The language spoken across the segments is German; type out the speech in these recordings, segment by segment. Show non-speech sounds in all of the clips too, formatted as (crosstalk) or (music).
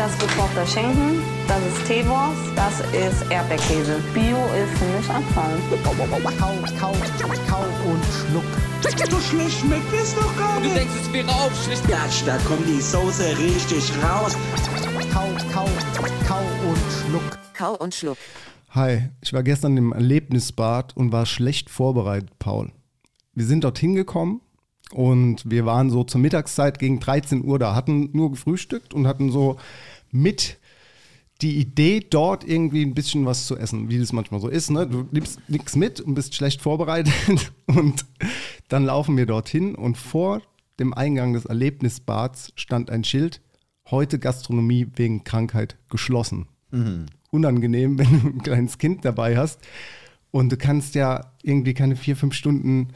Das ist gekochter Schinken, das ist Teewurst, das ist Erdbeerkäse. Bio ist für mich Abfall. Kau, kau, kau und schluck. So schlecht schmeckt es doch gar Du nicht. denkst, es wäre aufschlicht. Gatsch, da kommt die Soße richtig raus. Kau, kau, kau und schluck. Kau und Schluck. Hi, ich war gestern im Erlebnisbad und war schlecht vorbereitet, Paul. Wir sind dorthin gekommen und wir waren so zur Mittagszeit gegen 13 Uhr da, hatten nur gefrühstückt und hatten so mit die Idee, dort irgendwie ein bisschen was zu essen, wie das manchmal so ist. Ne? Du nimmst nichts mit und bist schlecht vorbereitet (laughs) und dann laufen wir dorthin und vor dem Eingang des Erlebnisbads stand ein Schild, heute Gastronomie wegen Krankheit geschlossen unangenehm, (laughs) wenn du ein kleines Kind dabei hast. Und du kannst ja irgendwie keine vier, fünf Stunden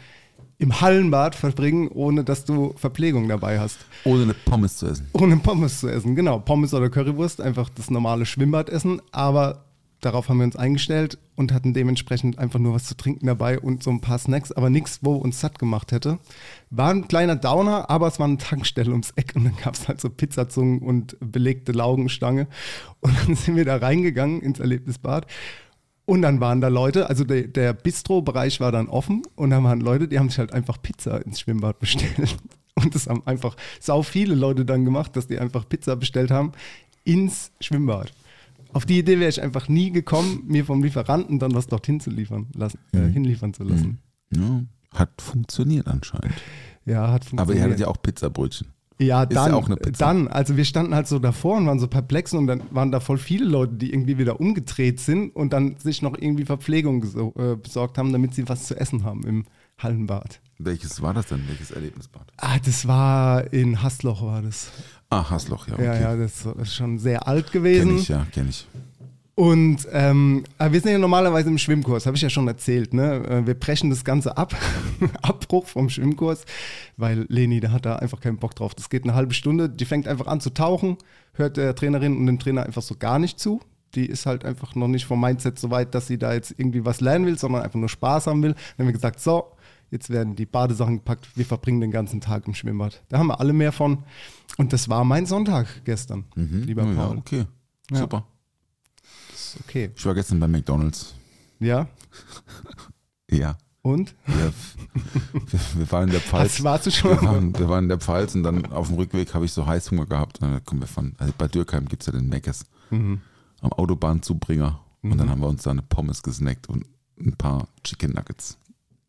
im Hallenbad verbringen, ohne dass du Verpflegung dabei hast. Ohne eine Pommes zu essen. Ohne Pommes zu essen, genau. Pommes oder Currywurst, einfach das normale Schwimmbadessen. Aber darauf haben wir uns eingestellt und hatten dementsprechend einfach nur was zu trinken dabei und so ein paar Snacks, aber nichts, wo uns satt gemacht hätte. War ein kleiner Downer, aber es war eine Tankstelle ums Eck und dann gab es halt so Pizzazungen und belegte Laugenstange. Und dann sind wir da reingegangen ins Erlebnisbad. Und dann waren da Leute, also der, der Bistro-Bereich war dann offen und dann waren Leute, die haben sich halt einfach Pizza ins Schwimmbad bestellt. (laughs) Und das haben einfach sau viele Leute dann gemacht, dass die einfach Pizza bestellt haben ins Schwimmbad. Auf die Idee wäre ich einfach nie gekommen, mir vom Lieferanten dann was dorthin zu liefern lassen, äh, hinliefern zu lassen. Ja, hat funktioniert anscheinend. Ja, hat Aber funktioniert. ihr hattet ja auch Pizzabrötchen. Ja, dann, ja auch eine Pizza. dann, also wir standen halt so davor und waren so perplex und dann waren da voll viele Leute, die irgendwie wieder umgedreht sind und dann sich noch irgendwie Verpflegung äh, besorgt haben, damit sie was zu essen haben im Hallenbad. Welches war das denn? Welches Erlebnisbad? Ah, das war in Hasloch war das. Ah, Hasloch, ja. Okay. Ja, ja, das ist schon sehr alt Kenn gewesen. ich, ja, kenn ich. Und ähm, wir sind ja normalerweise im Schwimmkurs, habe ich ja schon erzählt. Ne? Äh, Wir brechen das Ganze ab, (laughs) Abbruch vom Schwimmkurs, weil Leni, da hat da einfach keinen Bock drauf. Das geht eine halbe Stunde, die fängt einfach an zu tauchen, hört der Trainerin und dem Trainer einfach so gar nicht zu. Die ist halt einfach noch nicht vom Mindset so weit, dass sie da jetzt irgendwie was lernen will, sondern einfach nur Spaß haben will. Dann haben wir gesagt, so, jetzt werden die Badesachen gepackt, wir verbringen den ganzen Tag im Schwimmbad. Da haben wir alle mehr von. Und das war mein Sonntag gestern, lieber Oh, ja, Paul. okay. Ja. Super. Ist okay. Ich war gestern bei McDonalds. Ja, (laughs) Ja. und? Wir, wir, wir waren in der Pfalz. Hast, warst du schon Wir waren, wir waren in der Pfalz und dann auf dem Rückweg habe ich so Heißhunger gehabt. Und dann kommen wir von, also bei Dürkheim gibt es ja den Meckes Mhm. am Autobahnzubringer. Und dann haben wir uns da eine Pommes gesnackt und ein paar Chicken Nuggets.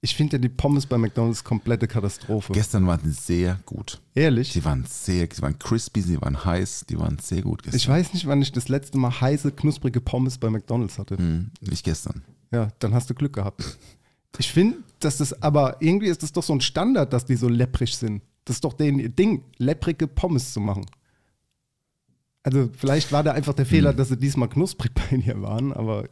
Ich finde ja die Pommes bei McDonalds komplette Katastrophe. Gestern waren sie sehr gut. Ehrlich? Sie waren sehr, sie waren crispy, sie waren heiß, die waren sehr gut gestern. Ich weiß nicht, wann ich das letzte Mal heiße, knusprige Pommes bei McDonalds hatte. Hm, nicht gestern. Ja, dann hast du Glück gehabt. Ich finde, dass das, aber irgendwie ist das doch so ein Standard, dass die so lepprig sind. Das ist doch denen ihr Ding, lepprige Pommes zu machen. Also vielleicht war da einfach der Fehler, dass sie diesmal knusprig (laughs) bei dir waren, aber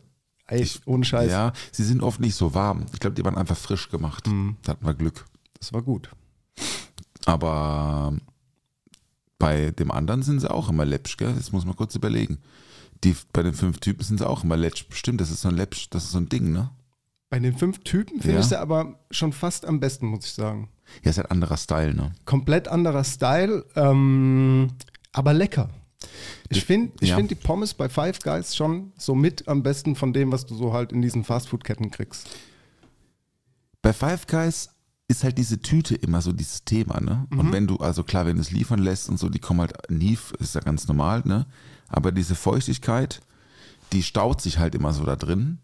ey, ohne Scheiß, Ja, sie sind oft nicht so warm. Ich glaube, die waren einfach frisch gemacht. Mhm. Da hatten wir Glück. das war gut. Aber bei dem anderen sind sie auch immer läppsch, gell? Das muss man kurz überlegen. Die, bei den fünf Typen sind sie auch immer läppsch. Stimmt, das ist so ein läppsch, das ist so ein Ding, ne? Bei den fünf Typen finde Ja. ich sie aber schon fast am besten, muss ich sagen. Ja, ist halt anderer Style, ne? komplett anderer Style, ähm, aber lecker. Ich finde ich Ja. find die Pommes bei Five Guys schon so mit am besten von dem, was du so halt in diesen Fastfood-Ketten kriegst. Bei Five Guys ist halt diese Tüte immer so dieses Thema, ne? Und wenn du, also klar, wenn du es liefern lässt und so, die kommen halt nie, ist ja ganz normal, ne? Aber diese Feuchtigkeit, die staut sich halt immer so da drin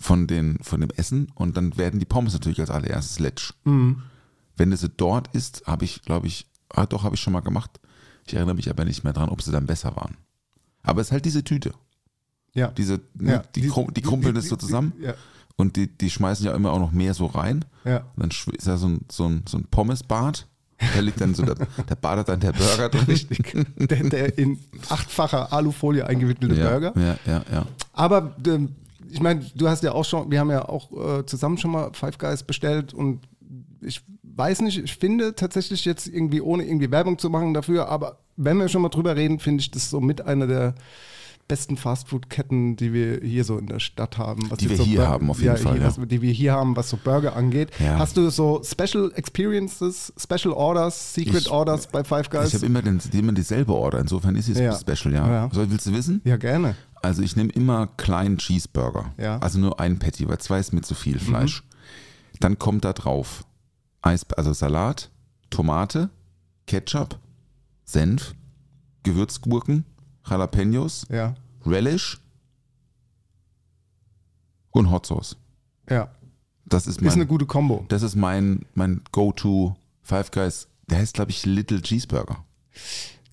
von, den, von dem Essen und dann werden die Pommes natürlich als allererstes letsch. Wenn du sie dort isst, habe ich, glaube ich, ah doch, habe ich schon mal gemacht. Ich erinnere mich aber nicht mehr dran, ob sie dann besser waren. Aber es ist halt diese Tüte. Ja. Diese, ne, Ja, die, krum- die krumpeln das so zusammen Ja. Und die, die schmeißen ja immer auch noch mehr so rein. Ja. Und dann ist da so ein, so ein, so ein Pommesbart. Da liegt dann so, der, der badet dann der Burger (laughs) drin. Richtig. Der, der in achtfacher Alufolie eingewickelte Ja, Burger. ja, ja, ja. Aber ähm, ich meine, du hast ja auch schon, wir haben ja auch äh, zusammen schon mal Five Guys bestellt und ich weiß nicht, ich finde tatsächlich jetzt irgendwie, ohne irgendwie Werbung zu machen dafür, aber wenn wir schon mal drüber reden, finde ich das so mit einer der besten Fastfood-Ketten, die wir hier so in der Stadt haben. Die wir so hier Bur- haben, auf jeden ja, Fall, Hier, ja. was, die wir hier haben, was so Burger angeht. Ja. Hast du so Special Experiences, Special Orders, Secret Ich- Orders bei Five Guys? Ich habe immer, den, immer dieselbe Order. Insofern ist es special, ja. So, willst du wissen? ja, gerne. Also ich nehme immer kleinen Cheeseburger. Mhm. Also nur ein Patty, weil zwei ist mir zu viel Fleisch. Dann kommt da drauf Eis, also Salat, Tomate, Ketchup, Senf, Gewürzgurken, Jalapenos, Ja, Relish und Hot Sauce. ja. Das ist Ist eine mein, gute Kombo. das ist mein, mein Go-To Five Guys. Der heißt, glaube ich, Little Cheeseburger.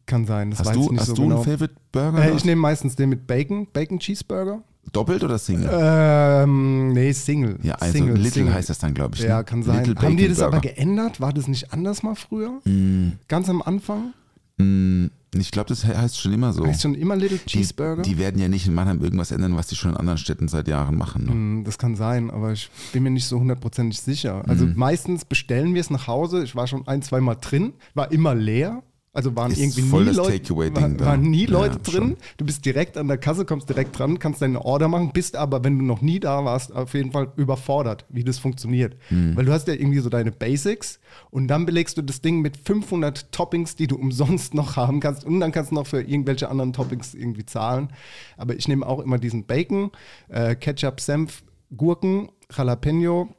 Kann sein, das Hast weiß du, ich nicht hast so du genau. einen Favorite Burger? Äh, ich nehme meistens den mit Bacon, Bacon Cheeseburger. Doppelt oder Single? Ähm, nee, Single. ja, also Single, Little Single. heißt das dann, glaube ich. Ja, ne? kann sein. Little Haben die das aber Burger. geändert? War das nicht anders mal früher? Mm, Ganz am Anfang? mm, ich glaube, das he- heißt schon immer so. Heißt schon immer Little die, Cheeseburger? die werden ja nicht in Mannheim irgendwas ändern, was die schon in anderen Städten seit Jahren machen. Ne? Hm, Das kann sein, aber ich bin mir nicht so hundertprozentig sicher. Also Mhm. meistens bestellen wir es nach Hause. Ich war schon ein, zwei Mal drin, war immer leer. Also waren Ist irgendwie nie das Leute, war, da. waren nie Ja, Leute drin. schon. Du bist direkt an der Kasse, kommst direkt dran, kannst deine Order machen, bist aber, wenn du noch nie da warst, auf jeden Fall überfordert, wie das funktioniert. Hm. Weil du hast ja irgendwie so deine Basics und dann belegst du das Ding mit 500 Toppings, die du umsonst noch haben kannst und dann kannst du noch für irgendwelche anderen Toppings irgendwie zahlen. Aber ich nehme auch immer diesen Bacon, äh, Ketchup, Senf, Gurken, Jalapeno,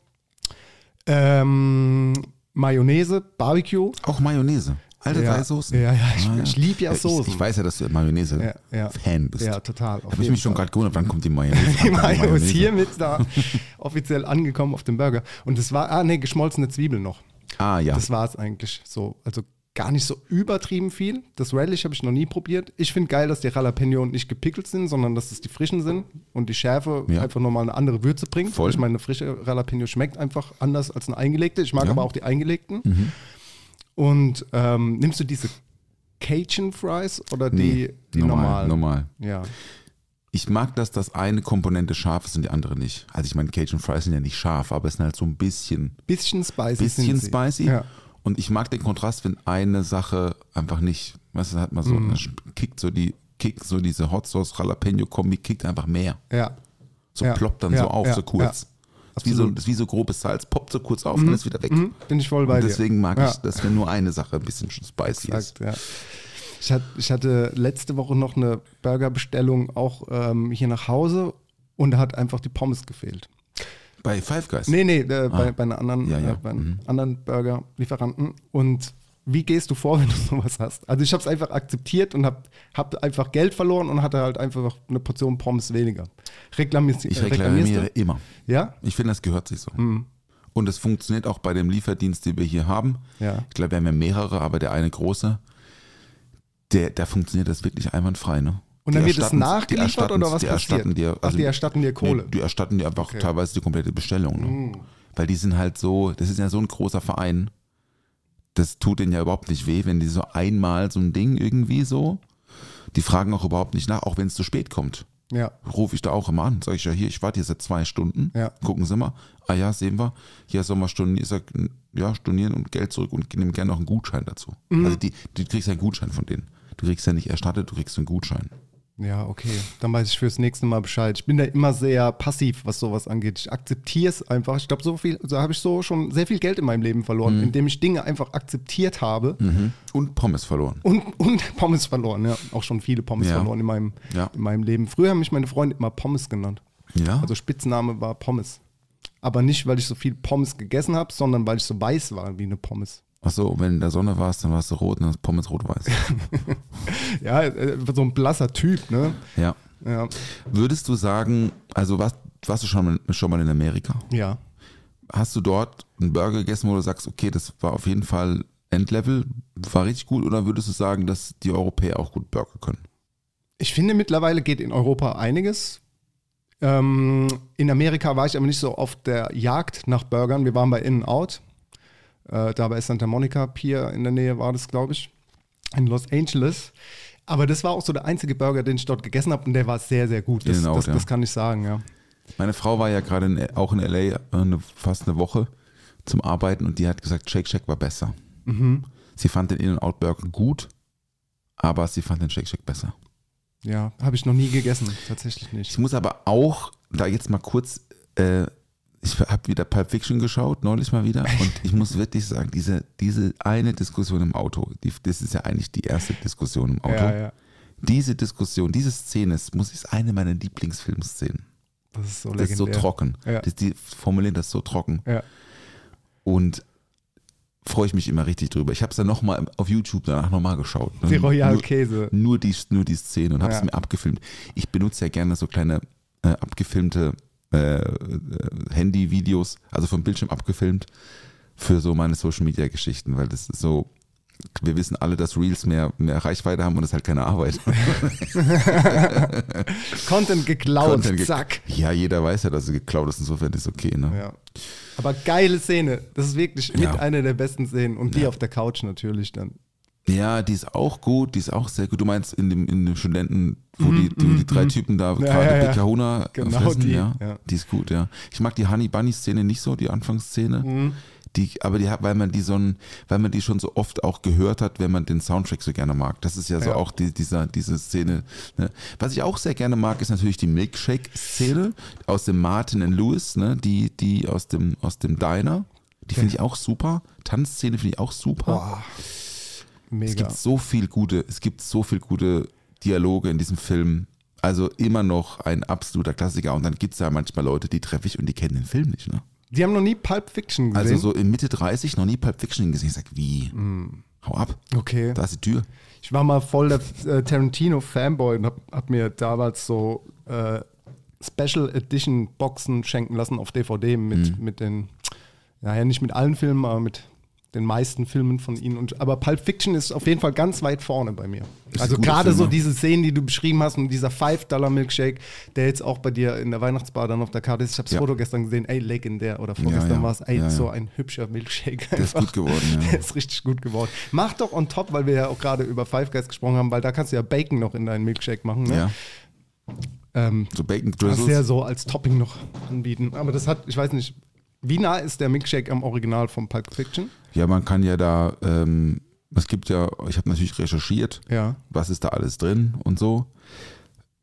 ähm, Mayonnaise, Barbecue. Auch Mayonnaise. Alte Ja. drei Soßen. Ja, ja, ich- Ah, ich lieb ja Ich, Soßen. ich weiß ja, dass du Ja, Mayonnaise-Fan ja. bist. Ja, total. Da habe ich mich schon gerade gewundert, wann kommt die (laughs) Mayonnaise? Die an? Mayo ist hiermit da (laughs) offiziell angekommen auf dem Burger. Und das war, ah nee, geschmolzene Zwiebeln noch. Ah, ja. Das war es eigentlich so. Also gar nicht so übertrieben viel. Das Relish habe ich noch nie probiert. Ich finde geil, dass die Jalapeno nicht gepickelt sind, sondern dass es die frischen sind und die Schärfe Ja. einfach nochmal eine andere Würze bringt. Voll. Ich meine, eine frische Jalapeno schmeckt einfach anders als eine eingelegte. Ich mag Ja. aber auch die eingelegten. Mhm. Und ähm, nimmst du diese Cajun Fries oder die, nee, die normal, normalen? normal. Ja. Ich mag, dass das eine Komponente scharf ist und die andere nicht. Also ich meine, Cajun Fries sind ja nicht scharf, aber es sind halt so ein bisschen, Bisschen spicy. bisschen spicy. Ja. Und ich mag den Kontrast, wenn eine Sache einfach nicht, weißt du, hat man so, Mhm. kickt so die, kickt so diese Hot Sauce Jalapeno Kombi, kickt einfach mehr. ja. So Ja, ploppt dann ja, so auf, ja, so kurz. Ist wie so, ist wie so grobes Salz, poppt so kurz auf und ist wieder weg. Mhm, bin ich voll bei und dir. deswegen mag Ja. ich, dass wenn nur eine Sache ein bisschen spicy ist. Exakt, ja. Ich hatte, letzte Woche noch eine Burgerbestellung auch ähm, hier nach Hause und da hat einfach die Pommes gefehlt. Bei Five Guys. Nee, nee, äh, bei, Ah. bei einer anderen, Ja, ja. Äh, bei einem Mhm. anderen Burger-Lieferanten. Und wie gehst du vor, (laughs) wenn du sowas hast? Also ich habe es einfach akzeptiert und habe hab einfach Geld verloren und hatte halt einfach eine Portion Pommes weniger. Reklamierst, Ich äh, reklamiere immer. Ja? Ich finde, das gehört sich so. Mhm. Und es funktioniert auch bei dem Lieferdienst, den wir hier haben. Ja. Ich glaube, wir haben ja mehrere, aber der eine große, der, da funktioniert das wirklich einwandfrei. Ne? Und dann wird es nachgeliefert oder was die passiert? dir, Ach, die erstatten dir Kohle. Nee, die erstatten dir einfach Okay. Mhm. teilweise die komplette Bestellung. Ne? Weil die sind halt so, das ist ja so ein großer Verein. Das tut denen ja überhaupt nicht weh, wenn die so einmal so ein Ding irgendwie so, die fragen auch überhaupt nicht nach, auch wenn es zu spät kommt. Ja. Rufe ich da auch immer an, sage ich ja hier, ich warte hier seit zwei Stunden, Ja. gucken Sie mal, ah ja, sehen wir, hier sollen wir stornieren, ich sag, ja, stornieren und Geld zurück und nehmen gerne noch einen Gutschein dazu. Mhm. Also die, du kriegst ja einen Gutschein von denen. Du kriegst ja nicht erstattet, du kriegst einen Gutschein. Ja, okay. Dann weiß ich fürs nächste Mal Bescheid. Ich bin da immer sehr passiv, was sowas angeht. Ich akzeptiere es einfach. Ich glaube, so viel, so habe ich so schon sehr viel Geld in meinem Leben verloren, Mhm. indem ich Dinge einfach akzeptiert habe Und Pommes verloren. und, und Pommes verloren. Ja, auch schon viele Pommes Ja. verloren in meinem, Ja. in meinem Leben. Früher haben mich meine Freunde immer Pommes genannt. Ja, Also Spitzname war Pommes. Aber nicht, weil ich so viel Pommes gegessen habe, sondern weil ich so weiß war wie eine Pommes. Achso, wenn in der Sonne warst, dann warst du rot und dann ist Pommes rot-weiß. (laughs) Ja, äh, so ein blasser Typ, ne? ja. Ja. Würdest du sagen, also warst, warst du schon mal, schon mal in Amerika? Ja. Hast du dort einen Burger gegessen, wo du sagst, okay, das war auf jeden Fall Endlevel, war richtig gut, oder würdest du sagen, dass die Europäer auch gut Burger können? Ich finde, mittlerweile geht in Europa einiges. Ähm, in Amerika war ich aber nicht so auf der Jagd nach Burgern. Wir waren bei In-N-Out. Äh, da bei Santa Monica Pier in der Nähe war das, glaube ich, in Los Angeles. Aber das war auch so der einzige Burger, den ich dort gegessen habe und der war sehr, sehr gut. Das, das, ja. das kann ich sagen, ja. Meine Frau war ja gerade in, auch in LA eine, fast eine Woche zum Arbeiten und die hat gesagt, Shake Shack war besser. Mhm. Sie fand den In-N-Out Burger gut, aber sie fand den Shake Shack besser. Ja, habe ich noch nie gegessen, tatsächlich nicht. Ich muss aber auch da jetzt mal kurz, äh, ich habe wieder Pulp Fiction geschaut, neulich mal wieder, und ich muss wirklich sagen, diese, diese eine Diskussion im Auto, die, das ist ja eigentlich die erste Diskussion im Auto. Ja, ja. Diese Diskussion, diese Szene ist, muss ist eine meiner Lieblingsfilmszenen. Das ist so Das ist so legendär. trocken. Ja. Das, die formulieren das so trocken. Und freue ich mich immer richtig drüber. Ich habe es dann nochmal auf YouTube danach nochmal geschaut. Die Royal nur, Käse. nur die, nur die Szene und habe es mir abgefilmt. Ich benutze ja gerne so kleine äh, abgefilmte äh, äh, Handy-Videos, also vom Bildschirm abgefilmt, für so meine Social-Media-Geschichten, weil das ist so, wir wissen alle, dass Reels mehr, mehr Reichweite haben und das ist halt keine Arbeit. (laughs) Content geklaut, Content ge- zack. Ja, jeder weiß ja, dass es geklaut ist, insofern ist okay. Ne? Ja. Aber geile Szene. Das ist wirklich mit Ja. einer der besten Szenen. Und die Ja. auf der Couch natürlich dann. Ja, die ist auch gut, die ist auch sehr gut. Du meinst in dem, in dem Studenten, wo die, die, die drei Typen da Mhm, gerade ja. Big Kahuna Genau fressen, die, ja. ja. Die ist gut, ja. Ich mag die Honey Bunny Szene nicht so, die Anfangsszene. Mhm. Die, aber die hat, weil man die so ein, weil man die schon so oft auch gehört hat, wenn man den Soundtrack so gerne mag. Das ist ja so Ja. auch die, dieser, diese Szene. Ne? Was ich auch sehr gerne mag, ist natürlich die Milkshake-Szene aus dem Martin and Lewis, ne? die, die aus dem, aus dem Diner. Die finde ich auch super. Tanzszene finde ich auch super. Boah. Es Mega. gibt so viel gute, es gibt so viel gute Dialoge in diesem Film. Also immer noch ein absoluter Klassiker. Und dann gibt es ja manchmal Leute, die treffe ich und die kennen den Film nicht. Ne? Die haben noch nie Pulp Fiction gesehen. Also so in Mitte 30 noch nie Pulp Fiction gesehen. Ich sag, wie? Hau ab. okay. Da ist die Tür. Ich war mal voll der äh, Tarantino-Fanboy und hab, hab mir damals so äh, Special Edition Boxen schenken lassen auf DVD mit, Mhm. mit den, naja, nicht mit allen Filmen, aber mit den meisten Filmen von ihnen. Und, aber Pulp Fiction ist auf jeden Fall ganz weit vorne bei mir. Also gerade so diese Szenen, die du beschrieben hast und dieser 5-Dollar-Milkshake, der jetzt auch bei dir in der Weihnachtsbar dann auf der Karte ist. Ich habe das Ja. Foto gestern gesehen, ey, legendär. Oder vorgestern ja. war es, ey, Ja, ja. so ein hübscher Milkshake. Der ist gut geworden, ja. (laughs) Der ist richtig gut geworden. Mach doch on top, weil wir ja auch gerade über Five Guys gesprochen haben, weil da kannst du ja Bacon noch in deinen Milkshake machen. Ne? Ja. Ähm, So Bacon kannst du ja Drizzles. so als Topping noch anbieten. Aber das hat, ich weiß nicht, wie nah ist der Milkshake am Original vom Pulp Fiction? Ja, man kann ja da, ähm, es gibt ja, ich habe natürlich recherchiert, Ja. was ist da alles drin und so.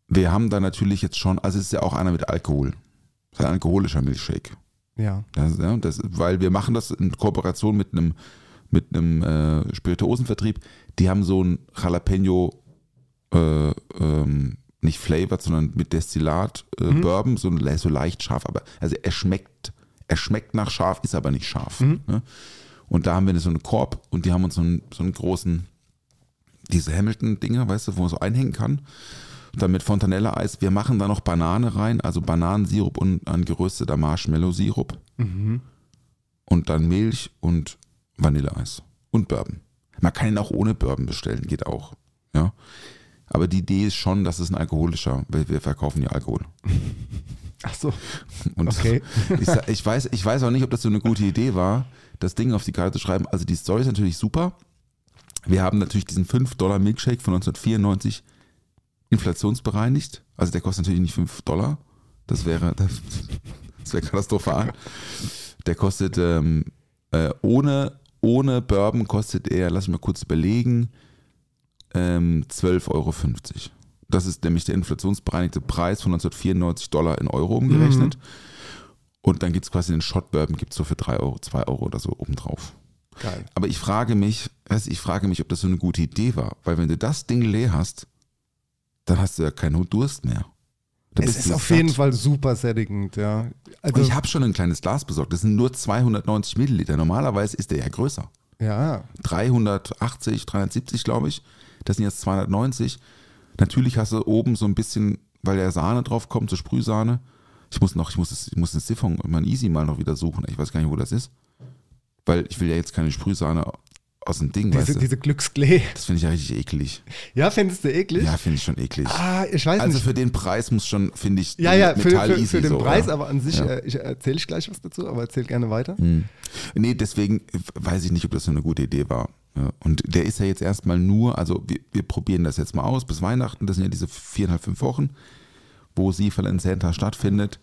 Wir haben da natürlich jetzt schon, also es ist ja auch einer mit Alkohol. Das ist ein alkoholischer Milkshake. Ja. Das, ja, das, weil wir machen das in Kooperation mit einem mit einem äh, Spirituosenvertrieb. Die haben so ein Jalapeno, äh, ähm, nicht flavored, sondern mit Destillat äh, Bourbon, so, so leicht scharf. Aber also er schmeckt, er schmeckt nach scharf, ist aber nicht scharf. Ne? Und da haben wir so einen Korb und die haben uns so einen, so einen großen, diese Hamilton-Dinger, weißt du, wo man so einhängen kann. Dann mit Fontanella-Eis. Wir machen da noch Banane rein, also Bananensirup und ein gerösteter Marshmallow-Sirup. Und dann Milch und Vanilleeis. Und Bourbon. Man kann ihn auch ohne Bourbon bestellen, geht auch. Ja. Aber die Idee ist schon, dass es ein alkoholischer, weil wir verkaufen ja Alkohol. (laughs) Ach so. Und Okay. (laughs) ich, ich, weiß, ich weiß auch nicht, ob das so eine gute Idee war, das Ding auf die Karte zu schreiben. Also die Story ist natürlich super. Wir haben natürlich diesen 5 Dollar Milkshake von 1994 inflationsbereinigt. Also der kostet natürlich nicht 5 Dollar. Das wäre, das wäre katastrophal. Der kostet ähm, äh, ohne, ohne Bourbon kostet er, lass mich mal kurz überlegen, ähm, 12,50 Euro. Das ist nämlich der inflationsbereinigte Preis von 1994 Dollar in Euro umgerechnet. Und dann gibt es quasi den Shot Bourbon, gibt es so für 3 Euro, 2 Euro oder so obendrauf. Geil. Aber ich frage mich, also ich frage mich, ob das so eine gute Idee war. Weil wenn du das Ding leer hast, dann hast du ja keinen Durst mehr. Da Es ist auf satt. jeden Fall super sättigend, ja. Also, ich habe schon ein kleines Glas besorgt. Das sind nur 290 Milliliter. Normalerweise ist der ja größer. ja. 380, 370, glaube ich. Das sind jetzt 290. Natürlich hast du oben so ein bisschen, weil der Sahne drauf kommt, so Sprühsahne. Ich muss noch, ich muss, das, ich muss den Siphon, mein Easy mal noch wieder suchen. Ich weiß gar nicht, wo das ist. Weil ich will ja jetzt keine Sprühsahne aus dem Ding, Diese, weißt du? diese Glücksklee. Das finde ich ja richtig eklig. Ja, findest du eklig? Ja, finde ich schon eklig. Ah, ich weiß also nicht. für den Preis muss schon, finde ich, ja, ja, für, Metall für, easy für den so, Preis, ja. aber an sich, Ja. äh, ich erzähle ich gleich was dazu, aber erzähl gerne weiter. Hm. Nee, deswegen weiß ich nicht, ob das so eine gute Idee war. Und der ist ja jetzt erstmal nur, also wir, wir probieren das jetzt mal aus bis Weihnachten, das sind ja diese viereinhalb, fünf Wochen, wo Sieferland Center stattfindet.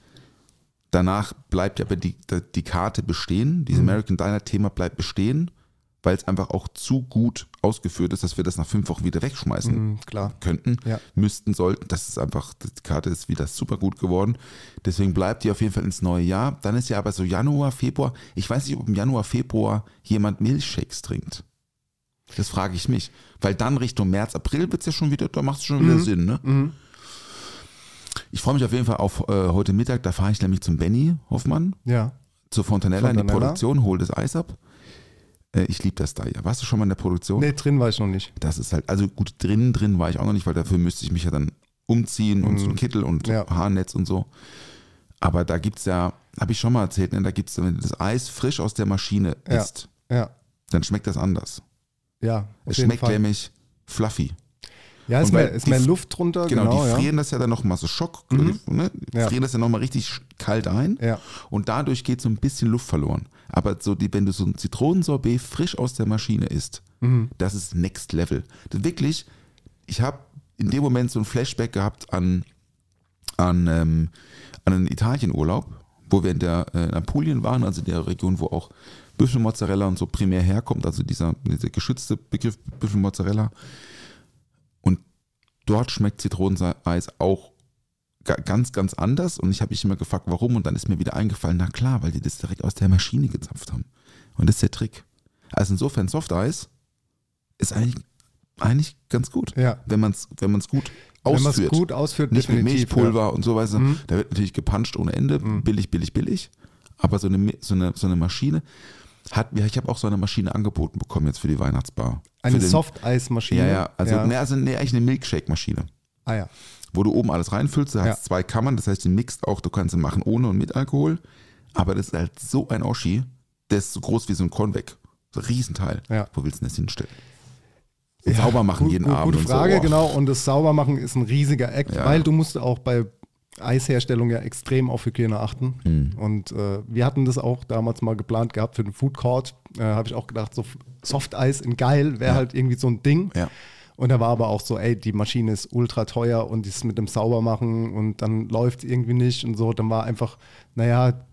Danach bleibt ja aber die, die Karte bestehen, dieses American Diner Thema bleibt bestehen, weil es einfach auch zu gut ausgeführt ist, dass wir das nach fünf Wochen wieder wegschmeißen Mhm, klar. könnten, Ja. müssten, sollten. Das ist einfach, die Karte ist wieder super gut geworden. Deswegen bleibt die auf jeden Fall ins neue Jahr. Dann ist ja aber so Januar, Februar. Ich weiß nicht, ob im Januar, Februar jemand Milchshakes trinkt. Das frage ich mich. Weil dann Richtung März, April wird es ja schon wieder, da macht es schon wieder Sinn, ne? Mhm. Ich freue mich auf jeden Fall auf äh, heute Mittag, da fahre ich nämlich zum Benny Hoffmann, Ja. zur Fontanella, in die Fontanella. Produktion, hol das Eis ab. Äh, ich liebe das da ja. Warst du schon mal in der Produktion? Nee, drin war ich noch nicht. Das ist halt, also gut, drin, drin war ich auch noch nicht, weil dafür müsste ich mich ja dann umziehen und so ein Kittel und Mhm. Ja. Haarnetz und so. Aber da gibt es ja, habe ich schon mal erzählt, ne, da gibt es, wenn du das Eis frisch aus der Maschine Ja. isst, Ja. dann schmeckt das anders. Ja. Es schmeckt Fall. nämlich fluffy. Ja, ist mehr, ist mehr Luft drunter. Genau, Genau, die ja. frieren das ja dann nochmal so Schock, Mhm. ne? Die Ja. frieren das ja nochmal richtig kalt ein. Ja. Und dadurch geht so ein bisschen Luft verloren. Aber so die, wenn du so ein Zitronensorbet frisch aus der Maschine isst, Mhm. das ist Next Level. Das wirklich, ich habe in dem Moment so ein Flashback gehabt an, an, ähm, an einen Italienurlaub, wo wir in der äh, in Apulien waren, also in der Region, wo auch Büffelmozzarella und so primär herkommt, also dieser, dieser geschützte Begriff Büffelmozzarella. Und dort schmeckt Zitroneneis auch ga- ganz, ganz anders. Und ich habe mich immer gefragt, warum. Und dann ist mir wieder eingefallen, na klar, weil die das direkt aus der Maschine gezapft haben. Und das ist der Trick. Also insofern Softeis ist eigentlich, eigentlich ganz gut, Ja. wenn man es wenn man's gut Wenn man es ausführt. gut ausführt, Nicht mit Milchpulver und so weiter. Mhm. Da wird natürlich gepanscht ohne Ende. Billig, billig, billig. Aber so eine, so eine, so eine Maschine hat, ja, ich habe auch so eine Maschine angeboten bekommen jetzt für die Weihnachtsbar. Eine Softeismaschine. Ja, ja. Also, ja. Nee, also nee, eigentlich eine Milkshake-Maschine Ah ja. wo du oben alles reinfüllst. Du hast Ja. zwei Kammern, das heißt, die mixt auch, du kannst sie machen ohne und mit Alkohol. Aber das ist halt so ein Oschi, der ist so groß wie so ein Convec. So ein Riesenteil. Ja. Wo willst du denn das hinstellen? Und Ja, sauber machen gut, jeden gut, Abend. Gute und Frage, so. Oh. genau. Und das Saubermachen ist ein riesiger Act, Ja. weil du musst auch bei Eisherstellung ja extrem auf Hygiene achten. Hm. Und äh, wir hatten das auch damals mal geplant gehabt für den Food Court. Äh, Habe ich auch gedacht, so Softeis in geil wäre Ja. halt irgendwie so ein Ding. Ja. Und da war aber auch so, ey, die Maschine ist ultra teuer und die ist mit dem Saubermachen und dann läuft es irgendwie nicht und so. Dann war einfach, naja,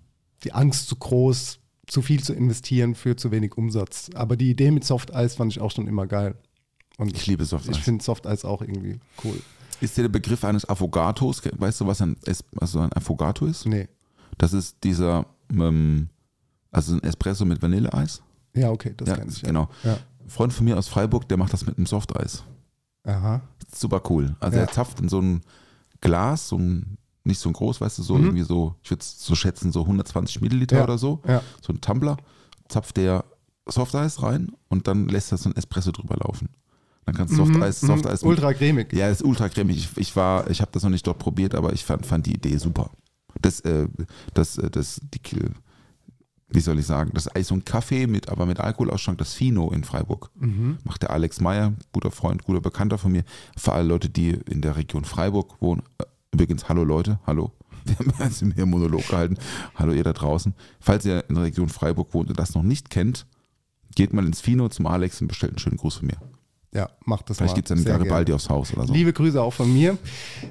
die Angst zu groß, zu viel zu investieren für zu wenig Umsatz. Aber die Idee mit Softeis fand ich auch schon immer geil. Und Ich liebe Softeis. Ich finde Softeis auch irgendwie cool. Ist dir der Begriff eines Affogatos, weißt du, was ein, Es- also ein Affogato ist? Nee. Das ist dieser, ähm, also ein Espresso mit Vanilleeis. Ja, okay, das ja, kann ich. Ja. genau. Ja. Ein Freund von mir aus Freiburg, der macht das mit einem Softeis. Aha. Super cool. Also Ja. er zapft in so ein Glas, so ein, nicht so ein groß, weißt du, so Mhm. irgendwie so, ich würde so schätzen, so 120 Milliliter Ja. oder so. Ja. So ein Tumbler, zapft der Softeis rein und dann lässt er so ein Espresso drüber laufen. Dann kannst du Softeis, Mhm, Softeis. Ultra cremig. Ja, ist ultra cremig. Ich, ich war, ich habe das noch nicht dort probiert, aber ich fand, fand die Idee super. Das, äh, das, äh, das, die, wie soll ich sagen, das so ein Kaffee mit, aber mit Alkoholausschank, das Fino in Freiburg. Mhm. Macht der Alex Meyer, guter Freund, guter Bekannter von mir. Für alle Leute, die in der Region Freiburg wohnen. Äh, Übrigens, hallo Leute, hallo. (laughs) Wir haben jetzt einen Monolog gehalten. Hallo ihr da draußen. Falls ihr in der Region Freiburg wohnt und das noch nicht kennt, geht mal ins Fino zum Alex und bestellt einen schönen Gruß von mir. Ja, macht das Vielleicht mal. gibt es einen Sehr Garibaldi aufs Haus oder so. Liebe Grüße auch von mir.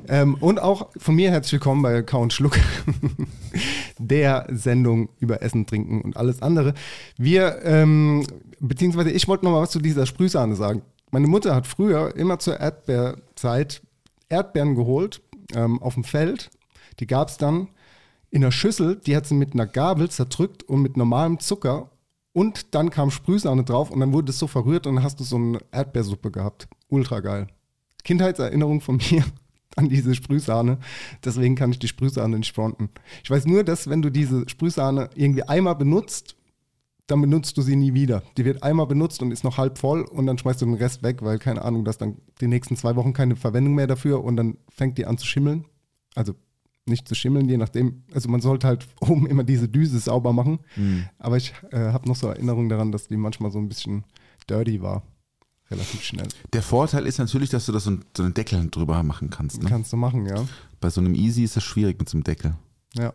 Ähm, und auch von mir herzlich willkommen bei Count Schluck, (laughs) der Sendung über Essen, Trinken und alles andere. Wir, ähm, beziehungsweise ich wollte noch mal was zu dieser Sprühsahne sagen. Meine Mutter hat früher immer zur Erdbeerzeit Erdbeeren geholt ähm, auf dem Feld. Die gab es dann in einer Schüssel, die hat sie mit einer Gabel zerdrückt und mit normalem Zucker und dann kam Sprühsahne drauf und dann wurde es so verrührt und dann hast du so eine Erdbeersuppe gehabt. Ultra geil. Kindheitserinnerung von (laughs) mir an diese Sprühsahne. Deswegen kann ich die Sprühsahne nicht fronten. Ich weiß nur, dass wenn du diese Sprühsahne irgendwie einmal benutzt, dann benutzt du sie nie wieder. Die wird einmal benutzt und ist noch halb voll und dann schmeißt du den Rest weg, weil keine Ahnung, dass dann die nächsten zwei Wochen keine Verwendung mehr dafür und dann fängt die an zu schimmeln. Also nicht zu schimmeln, je nachdem. Also man sollte halt (laughs) oben immer diese Düse sauber machen. Aber ich äh, habe noch so Erinnerungen daran, dass die manchmal so ein bisschen dirty war. Relativ schnell. Der Vorteil ist natürlich, dass du da so, so einen Deckel drüber machen kannst. Ne? Kannst du machen, ja. Bei so einem Easy ist das schwierig mit so einem Deckel. Ja.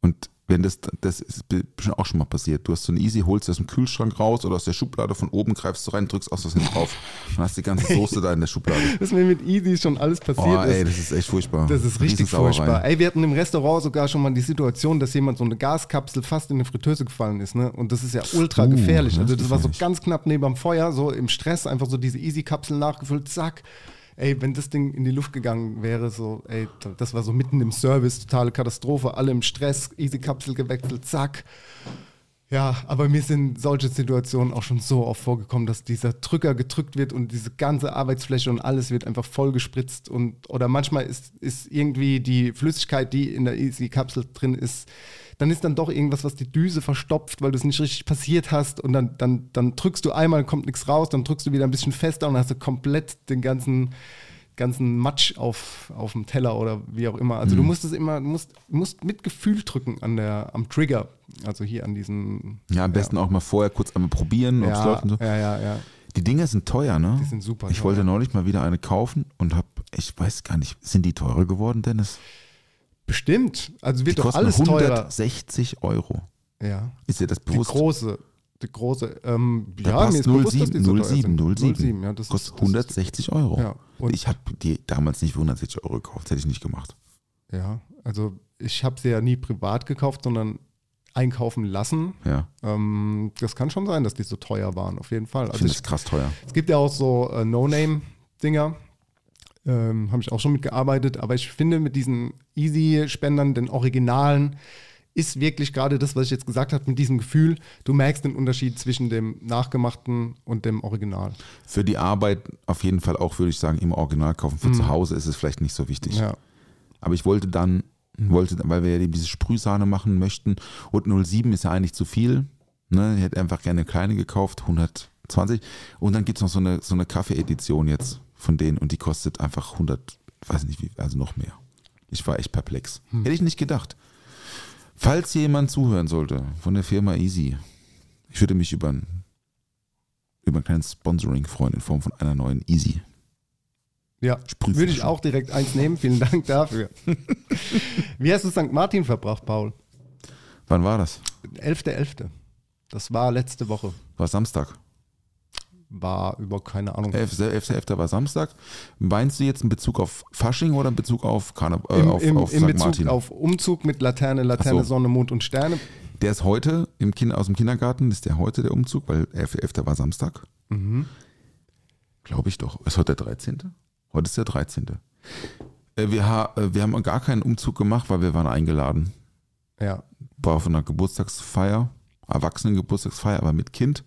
Und wenn das, das ist bestimmt auch schon mal passiert. Du hast so ein Easy, holst aus dem Kühlschrank raus oder aus der Schublade von oben, greifst du rein, drückst aus Versehen drauf (laughs) und hast die ganze Soße da in der Schublade. (laughs) Das mir mit Easy schon alles passiert Oh, ey, das ist echt furchtbar. Das ist richtig furchtbar. Ey, wir hatten im Restaurant sogar schon mal die Situation, dass jemand so eine Gaskapsel fast in eine Fritteuse gefallen ist, ne? Und das ist ja ultra Uh, gefährlich. Also das war so ganz knapp neben dem Feuer, so im Stress, einfach so diese Easy-Kapsel nachgefüllt, zack. Ey, wenn das Ding in die Luft gegangen wäre, so, ey, das war so mitten im Service, totale Katastrophe, alle im Stress, Easy-Kapsel gewechselt, zack. Ja, aber mir sind solche Situationen auch schon so oft vorgekommen, dass dieser Drücker gedrückt wird und diese ganze Arbeitsfläche und alles wird einfach voll gespritzt und oder manchmal ist, ist irgendwie die Flüssigkeit, die in der Easy-Kapsel drin ist, dann ist dann doch irgendwas, was die Düse verstopft, weil du es nicht richtig passiert hast und dann, dann, dann drückst du einmal, kommt nichts raus, dann drückst du wieder ein bisschen fester und hast du komplett den ganzen ganzen Matsch auf, auf dem Teller oder wie auch immer. Also du musst es immer, du musst, musst mit Gefühl drücken an der, am Trigger. Also hier an diesen. Ja, am besten auch mal vorher kurz einmal probieren, ob es Ja, läuft und so. ja, ja, ja. Die Dinger sind teuer, ne? Die sind super Ich teuer. wollte neulich mal wieder eine kaufen und hab, ich weiß gar nicht, sind die teurer geworden, Dennis? Bestimmt. Also Die wird doch kosten alles teurer. 160 Euro. Ja. Ist dir das Die bewusst? große. Die große. Ähm, Da ja, passt mir ist bewusst, dass die 07, so teuer 07, sind. 07. 07, ja, das Kostet das ist- 160 Euro. Ja, und- ich habe die damals nicht für 160 Euro gekauft, hätte ich nicht gemacht. Ja, also ich habe sie ja nie privat gekauft, sondern einkaufen lassen. Ja, Ähm, das kann schon sein, dass die so teuer waren, auf jeden Fall. ich Also finde ich, das krass teuer. es gibt ja auch so äh, No-Name-Dinger. Ähm, habe ich auch schon mitgearbeitet, aber ich finde mit diesen Easy-Spendern, den Originalen, ist wirklich gerade das, was ich jetzt gesagt habe, mit diesem Gefühl, du merkst den Unterschied zwischen dem Nachgemachten und dem Original. Für die Arbeit auf jeden Fall auch, würde ich sagen, im Original kaufen. Für zu Hause ist es vielleicht nicht so wichtig. Mhm. Ja. Aber ich wollte dann, wollte, weil wir ja eben diese Sprühsahne machen möchten und 07 ist ja eigentlich zu viel. Ne? Ich hätte einfach gerne eine kleine gekauft, 120. Und dann gibt es noch so eine, so eine Kaffee-Edition jetzt von denen und die kostet einfach 100, weiß nicht wie, also noch mehr. Ich war echt perplex. Hm. Hätte ich nicht gedacht. Falls jemand zuhören sollte von der Firma Easy, ich würde mich über ein, über ein kleines Sponsoring freuen in Form von einer neuen Easy. Ja, Sprühflasche. würde ich auch direkt eins nehmen. Vielen Dank dafür. (laughs) Wie hast du St. Martin verbracht, Paul? Wann war das? 11.11. Das war letzte Woche. War Samstag. War über keine Ahnung. 11.11. 11. war Samstag. Meinst du jetzt in Bezug auf Fasching oder in Bezug auf, Karne äh, Im, auf, im, auf in St. Bezug Martin? auf Umzug mit Laterne, Laterne, so. Sonne, Mond und Sterne. Der ist heute im kind, aus dem Kindergarten, ist der heute der Umzug, weil 11.11. 11. war Samstag. Mhm. Glaube ich doch. Ist heute der 13.? Heute ist der 13. Äh, wir, ha, äh, wir haben gar keinen Umzug gemacht, weil wir waren eingeladen. Ja. War von einer Geburtstagsfeier, Erwachsenengeburtstagsfeier, aber mit Kind.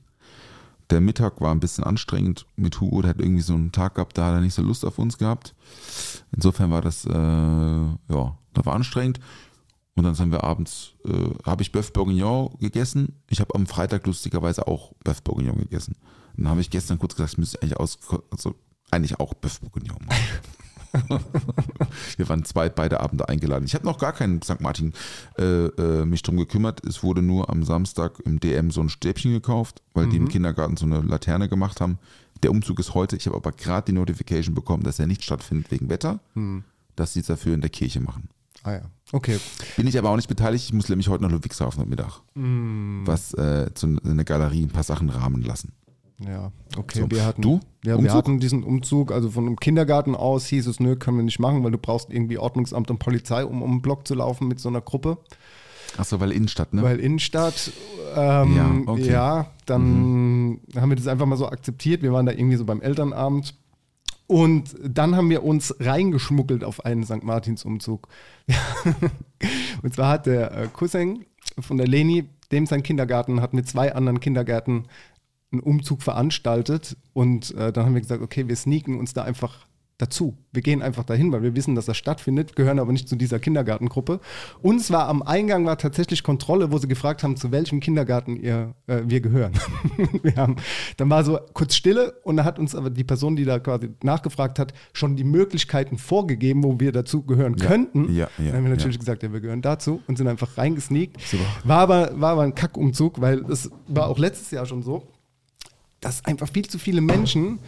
Der Mittag war ein bisschen anstrengend mit Hugo, der hat irgendwie so einen Tag gehabt, da hat er nicht so Lust auf uns gehabt. Insofern war das, äh, ja, das war anstrengend. Und dann sind wir abends, äh, habe ich Bœuf Bourguignon gegessen. Ich habe am Freitag lustigerweise auch Bœuf Bourguignon gegessen. Dann habe ich gestern kurz gesagt, ich müsste eigentlich aus, also eigentlich auch Bœuf Bourguignon machen. (laughs) (laughs) wir waren zwei, beide Abende eingeladen. Ich habe noch gar keinen St. Martin äh, äh, mich drum gekümmert. Es wurde nur am Samstag im DM so ein Stäbchen gekauft, weil die im Kindergarten so eine Laterne gemacht haben. Der Umzug ist heute. Ich habe aber gerade die Notification bekommen, dass er nicht stattfindet wegen Wetter, dass sie es dafür in der Kirche machen. Ah ja. Okay. Bin ich aber auch nicht beteiligt. Ich muss nämlich heute nach Ludwigshafen am Mittag. Was äh, zu einer Galerie ein paar Sachen rahmen lassen. Ja, okay. So. Wir hatten, Du? Ja, wir Umzug? hatten diesen Umzug, also von einem Kindergarten aus hieß es, nö, können wir nicht machen, weil du brauchst irgendwie Ordnungsamt und Polizei, um um den Block zu laufen mit so einer Gruppe. Achso, weil Innenstadt, ne? Weil Innenstadt, ähm, Ja, ja, okay. dann haben wir das einfach mal so akzeptiert. Wir waren da irgendwie so beim Elternabend. Und dann haben wir uns reingeschmuggelt auf einen St. Martins-Umzug. (laughs) und zwar hat der äh, Cousin von der Leni, dem sein Kindergarten, hat mit zwei anderen Kindergärten einen Umzug veranstaltet. Und äh, dann haben wir gesagt, okay, wir sneaken uns da einfach dazu. Wir gehen einfach dahin, weil wir wissen, dass das stattfindet, gehören aber nicht zu dieser Kindergartengruppe. Und zwar am Eingang war tatsächlich Kontrolle, wo sie gefragt haben, zu welchem Kindergarten ihr, äh, wir gehören. (laughs) wir haben, dann war so kurz Stille und da hat uns aber die Person, die da quasi nachgefragt hat, schon die Möglichkeiten vorgegeben, wo wir dazu gehören Ja, könnten. ja, ja, dann haben wir natürlich ja. gesagt, ja, wir gehören dazu und sind einfach reingesneakt. War aber, war aber ein Kackumzug, weil es war auch letztes Jahr schon so. Dass einfach viel zu viele Menschen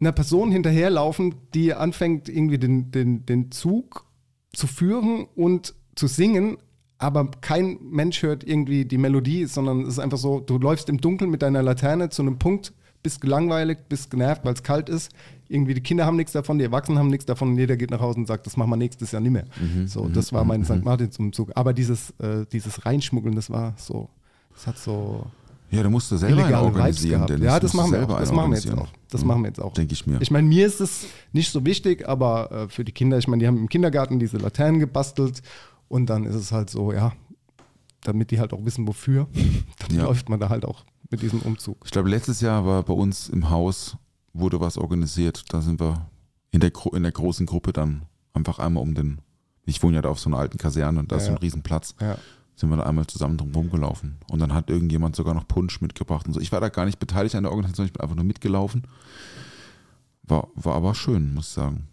einer Person hinterherlaufen, die anfängt, irgendwie den, den, den Zug zu führen und zu singen, aber kein Mensch hört irgendwie die Melodie, sondern es ist einfach so, du läufst im Dunkeln mit deiner Laterne zu einem Punkt, bist gelangweilt, bist genervt, weil es kalt ist. Irgendwie die Kinder haben nichts davon, die Erwachsenen haben nichts davon und jeder geht nach Hause und sagt, das machen wir nächstes Jahr nicht mehr. so, das war mein St. Martinsumzug. Aber dieses, äh, dieses Reinschmuggeln, das war so, das hat so Ja, du musst das selber einen organisieren. Dennis. Ja, Du das machen wir selber auch. Das machen wir jetzt auch. Das Mhm. machen wir jetzt auch. Denke ich mir. Ich meine, mir ist es nicht so wichtig, aber äh, für die Kinder, ich meine, die haben im Kindergarten diese Laternen gebastelt und dann ist es halt so, ja, damit die halt auch wissen, wofür, (laughs) dann Ja. läuft man da halt auch mit diesem Umzug. Ich glaube, letztes Jahr war bei uns im Haus, wurde was organisiert. Da sind wir in der, Gro- in der großen Gruppe dann einfach einmal um den, ich wohne ja da auf so einer alten Kaserne und da ist so ein Ja. Riesenplatz, Ja. Sind wir da einmal zusammen drum rumgelaufen. Und dann hat irgendjemand sogar noch Punsch mitgebracht und so. Ich war da gar nicht beteiligt an der Organisation, ich bin einfach nur mitgelaufen. War, war aber schön, muss ich sagen.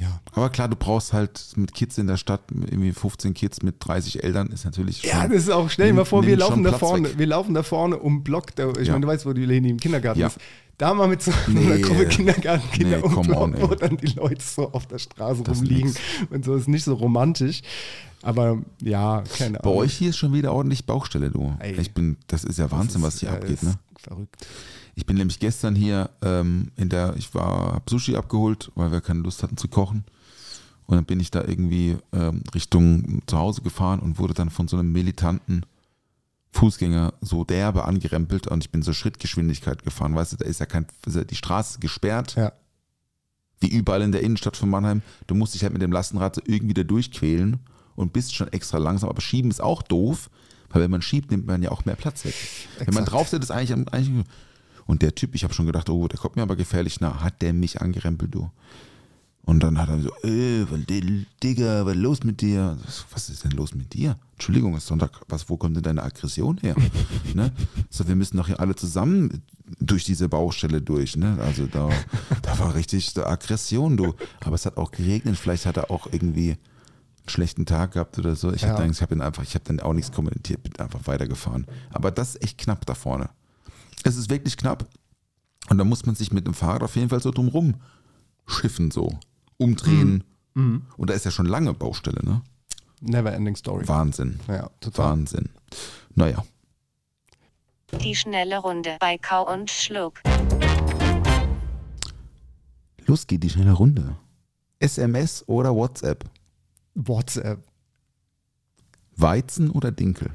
Ja. Aber klar, du brauchst halt mit Kids in der Stadt, irgendwie 15 Kids mit 30 Eltern, ist natürlich schon, Ja, das ist auch, stell dir mal vor, wir laufen da Platz vorne, weg. wir laufen da vorne um Block, da, ich Ja. meine, du weißt, wo die Leni im Kindergarten Ja. ist. Da mal mit so Nee. einer Gruppe Kindergartenkinder Nee, um Block, wo dann die Leute so auf der Straße Das ist rumliegen nix. und so ist nicht so romantisch. Aber ja, keine Bei Ahnung. euch hier ist schon wieder ordentlich Baustelle, du. Ey. Ich bin, das ist ja Wahnsinn, was hier Ja, abgeht, ist ne? Verrückt. Ich bin nämlich gestern hier ähm, in der, ich war, hab Sushi abgeholt, weil wir keine Lust hatten zu kochen. Und dann bin ich da irgendwie ähm, Richtung zu Hause gefahren und wurde dann von so einem militanten Fußgänger so derbe angerempelt und ich bin so Schrittgeschwindigkeit gefahren. Weißt du, da ist ja kein, die Straße gesperrt, Ja. wie überall in der Innenstadt von Mannheim. Du musst dich halt mit dem Lastenrad so irgendwie da durchquälen und bist schon extra langsam. Aber schieben ist auch doof, weil wenn man schiebt, nimmt man ja auch mehr Platz weg. Wenn man Exakt. drauf sitzt, ist eigentlich, eigentlich. Und der Typ, ich habe schon gedacht, oh, der kommt mir aber gefährlich nah. Hat der mich angerempelt, du? Und dann hat er so, äh, was, Digga, was ist los mit dir? Was ist denn los mit dir? Entschuldigung, es ist Sonntag, was, wo kommt denn deine Aggression her? (laughs) ne? So, wir müssen doch hier alle zusammen durch diese Baustelle durch, ne? Also da, da war richtig Aggression, du. Aber es hat auch geregnet, vielleicht hat er auch irgendwie einen schlechten Tag gehabt oder so. Ich Ja. habe dann, ich hab einfach, ich habe dann auch nichts kommentiert, bin einfach weitergefahren. Aber das ist echt knapp da vorne. Es ist wirklich knapp. Und da muss man sich mit dem Fahrrad auf jeden Fall so drumrum schiffen, so. Umdrehen. Mhm. Und da ist ja schon lange Baustelle, ne? Never ending story. Wahnsinn. Ja, total. Wahnsinn. Naja. Die schnelle Runde bei Kau und Schluck. Los geht die schnelle Runde. SMS oder WhatsApp? WhatsApp. Weizen oder Dinkel?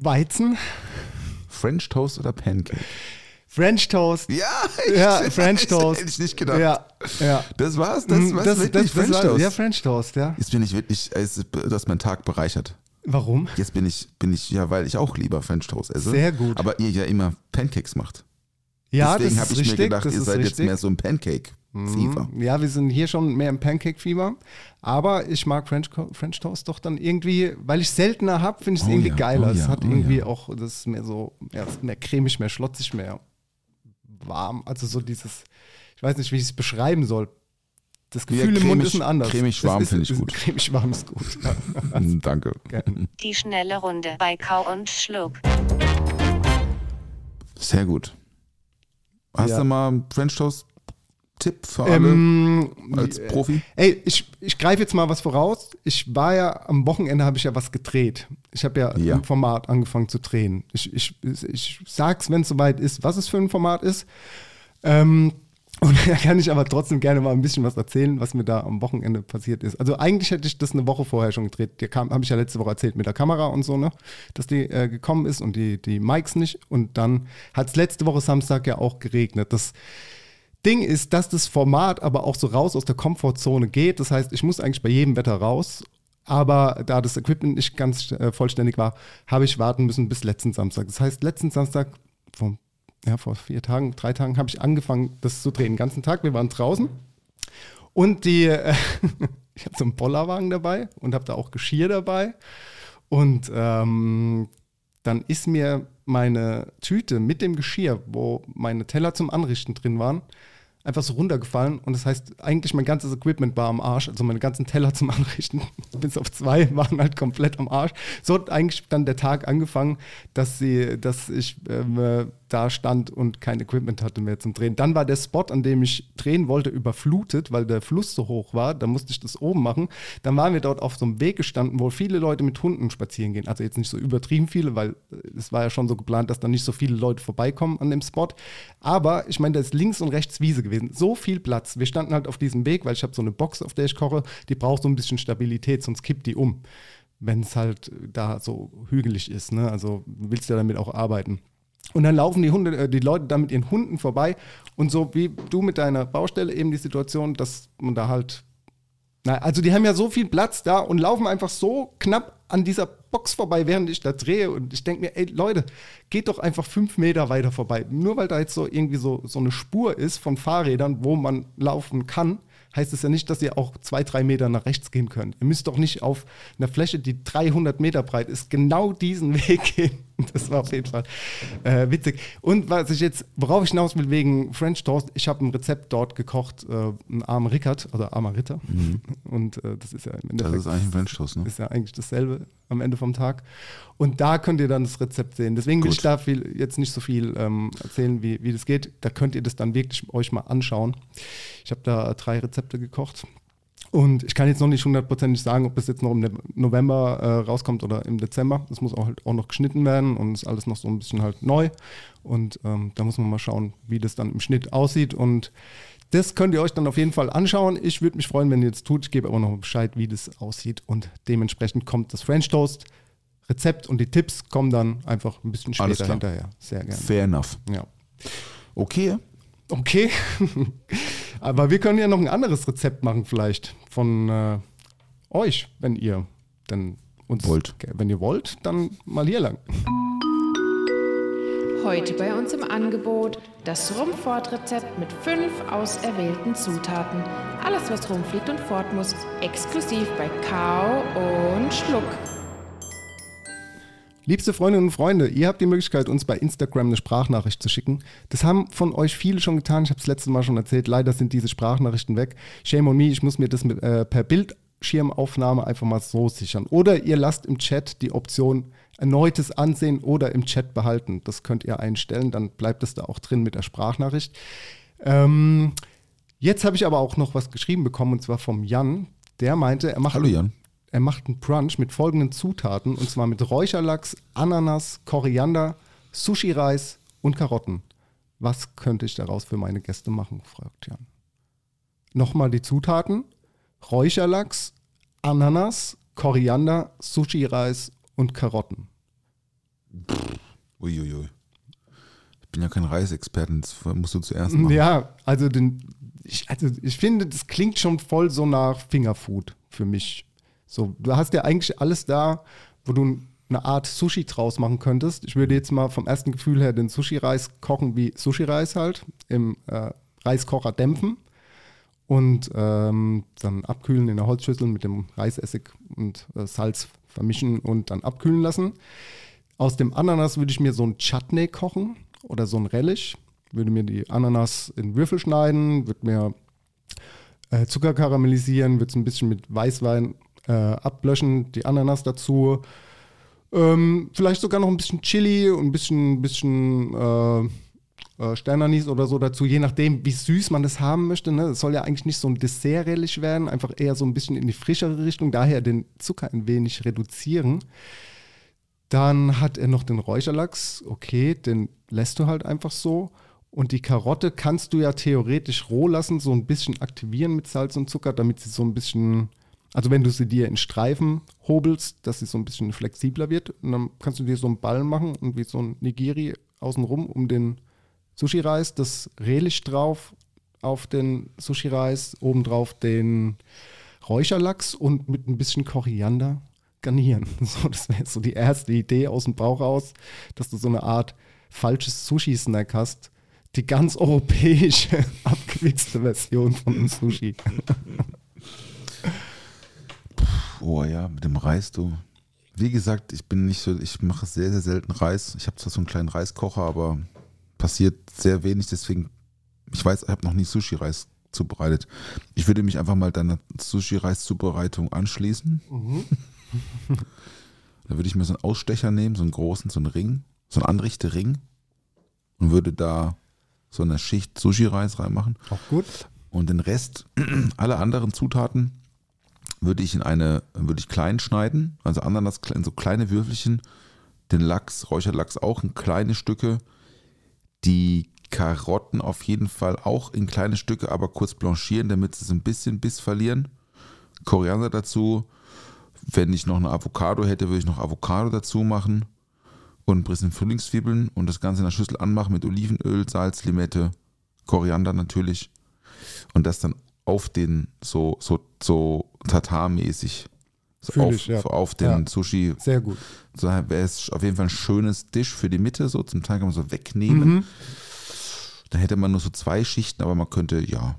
Weizen. French Toast oder Pancake? French Toast. Ja, (laughs) Ja, French Toast. Hätte ich nicht gedacht. Ja, ja. Das war's, das Mm, war's wirklich French war- Toast. Ja, French Toast, ja. Jetzt bin ich wirklich, es du hast meinen Tag bereichert. Warum? Jetzt bin ich, bin ich, ja, weil ich auch lieber French Toast esse. Sehr gut. Aber ihr ja immer Pancakes macht. Ja, Deswegen das habe ich richtig. mir gedacht, das ihr seid jetzt richtig. mehr so ein Pancake-Fever. Mhm. Ja, wir sind hier schon mehr im Pancake-Fieber. Aber ich mag French, French Toast doch dann irgendwie, weil ich seltener habe, finde ich es Oh irgendwie ja, geiler. oh es ja, hat oh irgendwie ja. auch, das ist mehr so, ja, es ist mehr cremig, mehr schlotzig, mehr warm. Also so dieses, ich weiß nicht, wie ich es beschreiben soll. Das Ja, Gefühl im Mund cremig- ist ein anderes. cremig warm finde ich gut. Cremig warm ist gut. Ja. (laughs) Danke. Gerne. Die schnelle Runde bei Kau und Schluck. Sehr gut. Hast Ja. du mal einen French Toast-Tipp für alle Ähm, als Profi? Ey, ich, ich greife jetzt mal was voraus. Ich war ja am Wochenende habe ich ja was gedreht. Ich habe ja, Ja. ein Format angefangen zu drehen. Ich, ich, ich sag's, wenn es soweit ist, was es für ein Format ist. Ähm, und (laughs) da kann ich aber trotzdem gerne mal ein bisschen was erzählen, was mir da am Wochenende passiert ist. Also eigentlich hätte ich das eine Woche vorher schon gedreht. Kam, habe ich ja letzte Woche erzählt mit der Kamera und so, ne? Dass die äh, gekommen ist und die, die Mics nicht. Und dann hat es letzte Woche Samstag ja auch geregnet. Das Ding ist, dass das Format aber auch so raus aus der Komfortzone geht. Das heißt, ich muss eigentlich bei jedem Wetter raus. Aber da das Equipment nicht ganz äh, vollständig war, habe ich warten müssen bis letzten Samstag. Das heißt, letzten Samstag, vor, ja, vor vier Tagen, drei Tagen, habe ich angefangen, das zu drehen. Den ganzen Tag. Wir waren draußen. Und die, äh, (laughs) ich habe so einen Bollerwagen dabei und habe da auch Geschirr dabei. Und ähm, dann ist mir meine Tüte mit dem Geschirr, wo meine Teller zum Anrichten drin waren, einfach so runtergefallen. Und das heißt, eigentlich mein ganzes Equipment war am Arsch. Also meine ganzen Teller (laughs) zum Anrichten, bis auf zwei, waren halt komplett am Arsch. So hat eigentlich dann der Tag angefangen, dass sie, dass ich ähm, äh, da stand und kein Equipment hatte mehr zum Drehen. Dann war der Spot, an dem ich drehen wollte, überflutet, weil der Fluss so hoch war. Da musste ich das oben machen. Dann waren wir dort auf so einem Weg gestanden, wo viele Leute mit Hunden spazieren gehen. Also jetzt nicht so übertrieben viele, weil äh, es war ja schon so geplant, dass da nicht so viele Leute vorbeikommen an dem Spot. Aber ich meine, da ist links und rechts Wiese gewesen. So viel Platz. Wir standen halt auf diesem Weg, weil ich habe so eine Box, auf der ich koche. Die braucht so ein bisschen Stabilität, sonst kippt die um wenn es halt da so hügelig ist. Ne? Also willst du ja damit auch arbeiten. Und dann laufen die Hunde, äh, die Leute da mit ihren Hunden vorbei. Und so wie du mit deiner Baustelle eben die Situation, dass man da halt. Na, also die haben ja so viel Platz da und laufen einfach so knapp an dieser Box vorbei, während ich da drehe. Und ich denke mir, ey Leute, geht doch einfach fünf Meter weiter vorbei. Nur weil da jetzt so irgendwie so, so eine Spur ist von Fahrrädern, wo man laufen kann, heißt es ja nicht, dass ihr auch zwei, drei Meter nach rechts gehen könnt. Ihr müsst doch nicht auf einer Fläche, die 300 Meter breit ist, genau diesen (laughs) Weg gehen. (laughs) Das war auf jeden Fall äh, witzig. Und was ich jetzt, worauf ich hinaus will wegen French Toast, ich habe ein Rezept dort gekocht, äh, ein armer Rickard, also armer Ritter. Mhm. Und äh, das ist ja im Endeffekt. Das ist eigentlich ein French Toast, ne? Ist ja eigentlich dasselbe am Ende vom Tag. Und da könnt ihr dann das Rezept sehen. Deswegen will Gut. ich da viel, jetzt nicht so viel ähm, erzählen, wie, wie das geht. Da könnt ihr das dann wirklich euch mal anschauen. Ich habe da drei Rezepte gekocht. Und ich kann jetzt noch nicht hundertprozentig sagen, ob das jetzt noch im November äh, rauskommt oder im Dezember. Das muss auch, halt auch noch geschnitten werden und ist alles noch so ein bisschen halt neu. Und ähm, da muss man mal schauen, wie das dann im Schnitt aussieht. Und das könnt ihr euch dann auf jeden Fall anschauen. Ich würde mich freuen, wenn ihr das tut. Ich gebe aber noch Bescheid, wie das aussieht. Und dementsprechend kommt das French Toast. Rezept und die Tipps kommen dann einfach ein bisschen später hinterher. Sehr gerne. Fair enough. Ja. Okay. Okay. (laughs) Aber wir können ja noch ein anderes Rezept machen, vielleicht von äh, euch, wenn ihr denn uns wollt. Wenn ihr wollt, dann mal hier lang. Heute bei uns im Angebot das Rumfort-Rezept mit fünf auserwählten Zutaten. Alles, was rumfliegt und fort muss, exklusiv bei Kau und Schluck. Liebste Freundinnen und Freunde, ihr habt die Möglichkeit, uns bei Instagram eine Sprachnachricht zu schicken. Das haben von euch viele schon getan. Ich habe es letztes Mal schon erzählt. Leider sind diese Sprachnachrichten weg. Shame on me, ich muss mir das mit, äh, per Bildschirmaufnahme einfach mal so sichern. Oder ihr lasst im Chat die Option erneutes Ansehen oder im Chat behalten. Das könnt ihr einstellen. Dann bleibt es da auch drin mit der Sprachnachricht. Ähm, jetzt habe ich aber auch noch was geschrieben bekommen und zwar vom Jan. Der meinte, er macht. Hallo Jan er macht einen Brunch mit folgenden Zutaten und zwar mit Räucherlachs, Ananas, Koriander, Sushi-Reis und Karotten. Was könnte ich daraus für meine Gäste machen? fragt Jan. Nochmal die Zutaten: Räucherlachs, Ananas, Koriander, Sushi-Reis und Karotten. Uiuiui. Ich bin ja kein Reisexperten, das musst du zuerst machen. Ja, also, den, ich, also ich finde, das klingt schon voll so nach Fingerfood für mich. So, du hast ja eigentlich alles da, wo du eine Art Sushi draus machen könntest. Ich würde jetzt mal vom ersten Gefühl her den Sushi-Reis kochen wie Sushi-Reis halt, im äh, Reiskocher dämpfen und ähm, dann abkühlen in der Holzschüssel mit dem Reisessig und äh, Salz vermischen und dann abkühlen lassen. Aus dem Ananas würde ich mir so ein Chutney kochen oder so ein Relish. Würde mir die Ananas in Würfel schneiden, würde mir äh, Zucker karamellisieren, würde es ein bisschen mit Weißwein äh, ablöschen, die Ananas dazu. Ähm, vielleicht sogar noch ein bisschen Chili und ein bisschen, bisschen äh, äh, Sternanis oder so dazu, je nachdem, wie süß man das haben möchte. Ne? Es soll ja eigentlich nicht so ein Dessert-relish werden, einfach eher so ein bisschen in die frischere Richtung, daher den Zucker ein wenig reduzieren. Dann hat er noch den Räucherlachs, okay, den lässt du halt einfach so. Und die Karotte kannst du ja theoretisch roh lassen, so ein bisschen aktivieren mit Salz und Zucker, damit sie so ein bisschen also wenn du sie dir in Streifen hobelst, dass sie so ein bisschen flexibler wird, und dann kannst du dir so einen Ball machen und wie so ein Nigiri außenrum um den Sushi-Reis, das Relish drauf auf den Sushi-Reis, obendrauf den Räucherlachs und mit ein bisschen Koriander garnieren. (laughs) So, das wäre so die erste Idee aus dem Bauch raus, dass du so eine Art falsches Sushi-Snack hast. Die ganz europäische, (laughs) abgewichste Version von einem Sushi. (laughs) Oh ja, mit dem Reis, du. Wie gesagt, ich bin nicht so, ich mache sehr, sehr selten Reis. Ich habe zwar so einen kleinen Reiskocher, aber passiert sehr wenig, deswegen, ich weiß, ich habe noch nie Sushi-Reis zubereitet. Ich würde mich einfach mal deiner Sushi-Reis-Zubereitung anschließen. Mhm. (laughs) da würde ich mir so einen Ausstecher nehmen, so einen großen, so einen Ring, so einen Anrichte-Ring. und würde da so eine Schicht Sushi-Reis reinmachen. Auch gut. Und den Rest, (clears throat) alle anderen Zutaten, würde ich in eine, würde ich klein schneiden, also Ananas in so kleine Würfelchen, den Lachs, Räucherlachs auch in kleine Stücke, die Karotten auf jeden Fall auch in kleine Stücke, aber kurz blanchieren, damit sie so ein bisschen Biss verlieren. Koriander dazu. Wenn ich noch eine Avocado hätte, würde ich noch Avocado dazu machen und ein bisschen Frühlingszwiebeln und das Ganze in der Schüssel anmachen mit Olivenöl, Salz, Limette, Koriander natürlich und das dann auf den so so so Tatar-mäßig so auf, ich, ja. auf den Ja. Sushi. Sehr gut. So wäre es auf jeden Fall ein schönes Dish für die Mitte, so zum Teil kann man so wegnehmen. Mhm. Da hätte man nur so zwei Schichten, aber man könnte, ja.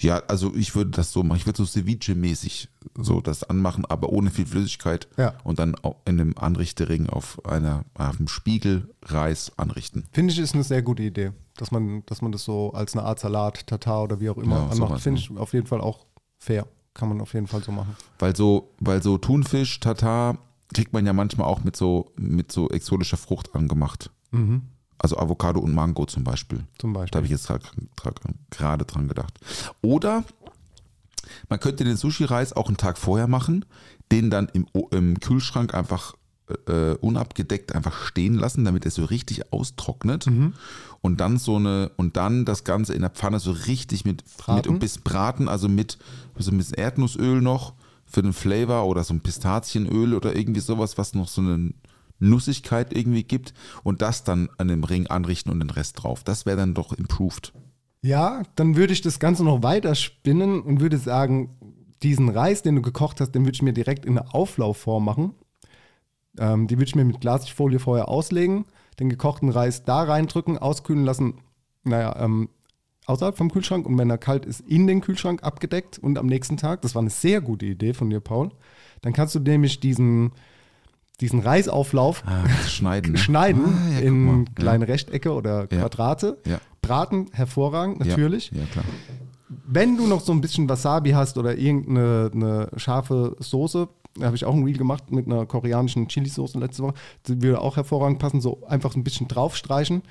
Ja, also ich würde das so machen. Ich würde so Ceviche-mäßig so das anmachen, aber ohne viel Flüssigkeit. Ja. Und dann in einem Anrichtering auf einer, auf einem Spiegel Reis anrichten. Finde ich, ist eine sehr gute Idee, dass man, dass man das so als eine Art Salat, Tatar oder wie auch immer Ja, anmacht. Finde ich auf jeden Fall auch fair. Kann man auf jeden Fall so machen. Weil so, weil so Thunfisch, Tatar kriegt man ja manchmal auch mit so, mit so exotischer Frucht angemacht. Also Avocado und Mango zum Beispiel. Zum Da Beispiel. habe ich jetzt gerade dran gedacht. Oder man könnte den Sushi-Reis auch einen Tag vorher machen, den dann im, im Kühlschrank einfach äh, unabgedeckt einfach stehen lassen, damit er so richtig austrocknet. Und dann so eine, und dann das Ganze in der Pfanne so richtig mit, mit Braten? ein bisschen braten, also mit so ein bisschen Erdnussöl noch für den Flavor oder so ein Pistazienöl oder irgendwie sowas, was noch so eine Nussigkeit irgendwie gibt und das dann an dem Ring anrichten und den Rest drauf. Das wäre dann doch improved. Ja, dann würde ich das Ganze noch weiter spinnen und würde sagen, diesen Reis, den du gekocht hast, den würde ich mir direkt in eine Auflaufform machen. Ähm, die würde ich mir mit Glasfolie vorher auslegen, den gekochten Reis da reindrücken, auskühlen lassen, naja, ähm, außerhalb vom Kühlschrank und wenn er kalt ist, in den Kühlschrank abgedeckt und am nächsten Tag, das war eine sehr gute Idee von dir, Paul, dann kannst du nämlich diesen, diesen Reisauflauf Ah, schneiden. Ne? (laughs) schneiden Ah, ja, in kleine Rechtecke oder Ja. Quadrate. Ja. Braten, hervorragend, Ja. natürlich. Ja, klar. Wenn du noch so ein bisschen Wasabi hast oder irgendeine eine scharfe Soße, da habe ich auch ein Reel gemacht mit einer koreanischen Chili-Soße letzte Woche, die würde auch hervorragend passen, so einfach so ein bisschen draufstreichen.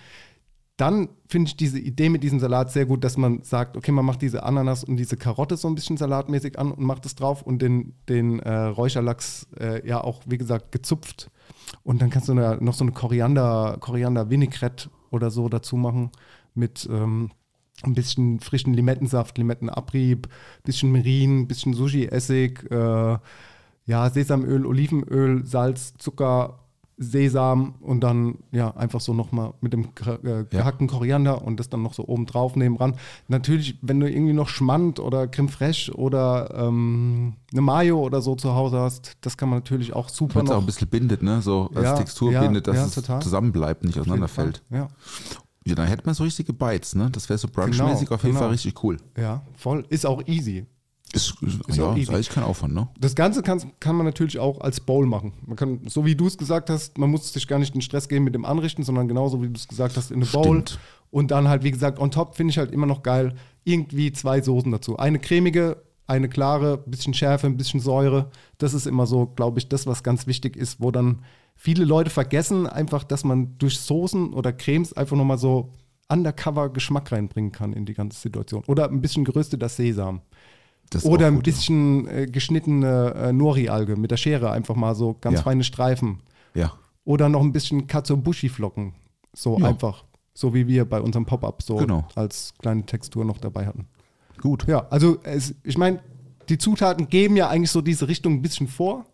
Dann finde ich diese Idee mit diesem Salat sehr gut, dass man sagt, okay, man macht diese Ananas und diese Karotte so ein bisschen salatmäßig an und macht es drauf und den, den äh, Räucherlachs äh, ja auch, wie gesagt, gezupft. Und dann kannst du noch so eine Koriander, Koriander Vinaigrette oder so dazu machen mit ähm, ein bisschen frischen Limettensaft, Limettenabrieb, bisschen Mirin, bisschen Sushi-Essig, äh, ja, Sesamöl, Olivenöl, Salz, Zucker, Sesam und dann ja einfach so nochmal mit dem äh, gehackten Koriander und das dann noch so oben drauf nehmen ran. Natürlich, wenn du irgendwie noch Schmand oder Creme Fraiche oder ähm, eine Mayo oder so zu Hause hast, das kann man natürlich auch super Wenn es auch ein bisschen bindet, ne? So als Ja, Textur ja, bindet, dass es total. zusammenbleibt, nicht auseinanderfällt. Ja. Ja, dann hätte man so richtige Bites, ne? Das wäre so brunchmäßig Genau, auf jeden genau. Fall richtig cool. ja, voll. Ist auch easy. Ist, Ist ja, ist eigentlich kein Aufwand, ne? Das Ganze kann, kann man natürlich auch als Bowl machen. Man kann, so wie du es gesagt hast, man muss sich gar nicht in Stress geben mit dem Anrichten, sondern genauso wie du es gesagt hast, in eine Bowl. Stimmt. Und dann halt, wie gesagt, on top finde ich halt immer noch geil, irgendwie zwei Soßen dazu. Eine cremige, eine klare, bisschen Schärfe, ein bisschen Säure. Das ist immer so, glaube ich, das, was ganz wichtig ist, wo dann viele Leute vergessen einfach, dass man durch Soßen oder Cremes einfach nochmal so undercover Geschmack reinbringen kann in die ganze Situation. Oder ein bisschen gerösteter Sesam. Oder ein bisschen äh, geschnittene äh, Nori-Alge mit der Schere einfach mal so ganz Ja. feine Streifen. Ja. Oder noch ein bisschen Katsuobushi-Flocken. So Ja. einfach. So wie wir bei unserem Pop-Up so Genau. als kleine Textur noch dabei hatten. Gut. Ja, also es, ich meine, die Zutaten geben ja eigentlich so diese Richtung ein bisschen vor.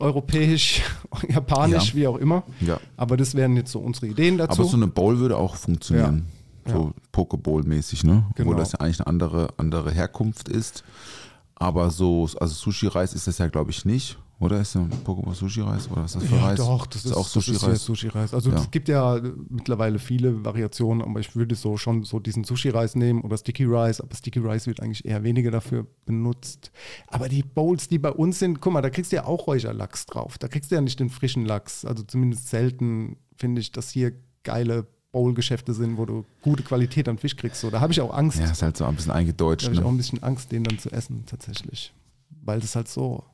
Europäisch, (laughs) japanisch, Ja. wie auch immer. Ja. Aber das wären jetzt so unsere Ideen dazu. Aber so eine Bowl würde auch funktionieren. Ja. So Pokeball-mäßig, ne? Genau. Wo das ja eigentlich eine andere, andere Herkunft ist. Aber so, also Sushi-Reis ist das ja, glaube ich, nicht. Oder ist ja Pokeball Sushi-Reis? Oder was ist das für Ja, Reis? doch, das ist, auch das ist ja Sushi-Reis. Sushi-Reis. Also Ja. es gibt ja mittlerweile viele Variationen, aber ich würde so schon so diesen Sushi-Reis nehmen oder Sticky Rice, aber Sticky Rice wird eigentlich eher weniger dafür benutzt. Aber die Bowls, die bei uns sind, guck mal, da kriegst du ja auch Räucherlachs drauf. Da kriegst du ja nicht den frischen Lachs. Also zumindest selten finde ich, dass hier geile Bowl-Geschäfte sind, wo du gute Qualität an Fisch kriegst. So, da habe ich auch Angst. Ja, ist halt so ein bisschen Da eingedeutscht. habe ich auch ein Ne? bisschen Angst, den dann zu essen, tatsächlich. Weil das halt so,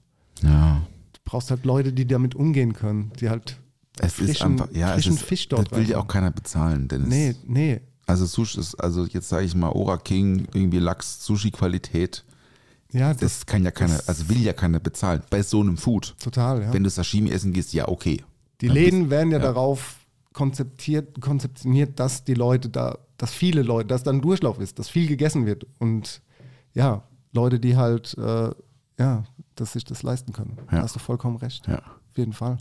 Ja. du brauchst halt Leute, die damit umgehen können, die halt Es ist frischen, einfach, ja, es ist, Fisch dort das will ja auch keiner bezahlen, Dennis. Nee, nee. Also Sushi ist, also jetzt sage ich mal Ora King, irgendwie Lachs, Sushi-Qualität. Ja, Das das, kann ja keiner, also will ja keiner bezahlen. Bei so einem Food. total, ja. Wenn du Sashimi essen gehst, ja, okay. Die Läden bist- werden ja, ja. darauf konzeptiert, konzeptioniert, dass die Leute da, dass viele Leute, dass da ein Durchlauf ist, dass viel gegessen wird und ja, Leute, die halt, äh, ja, dass sich das leisten können. Da Ja. hast du vollkommen recht. Ja. Auf jeden Fall.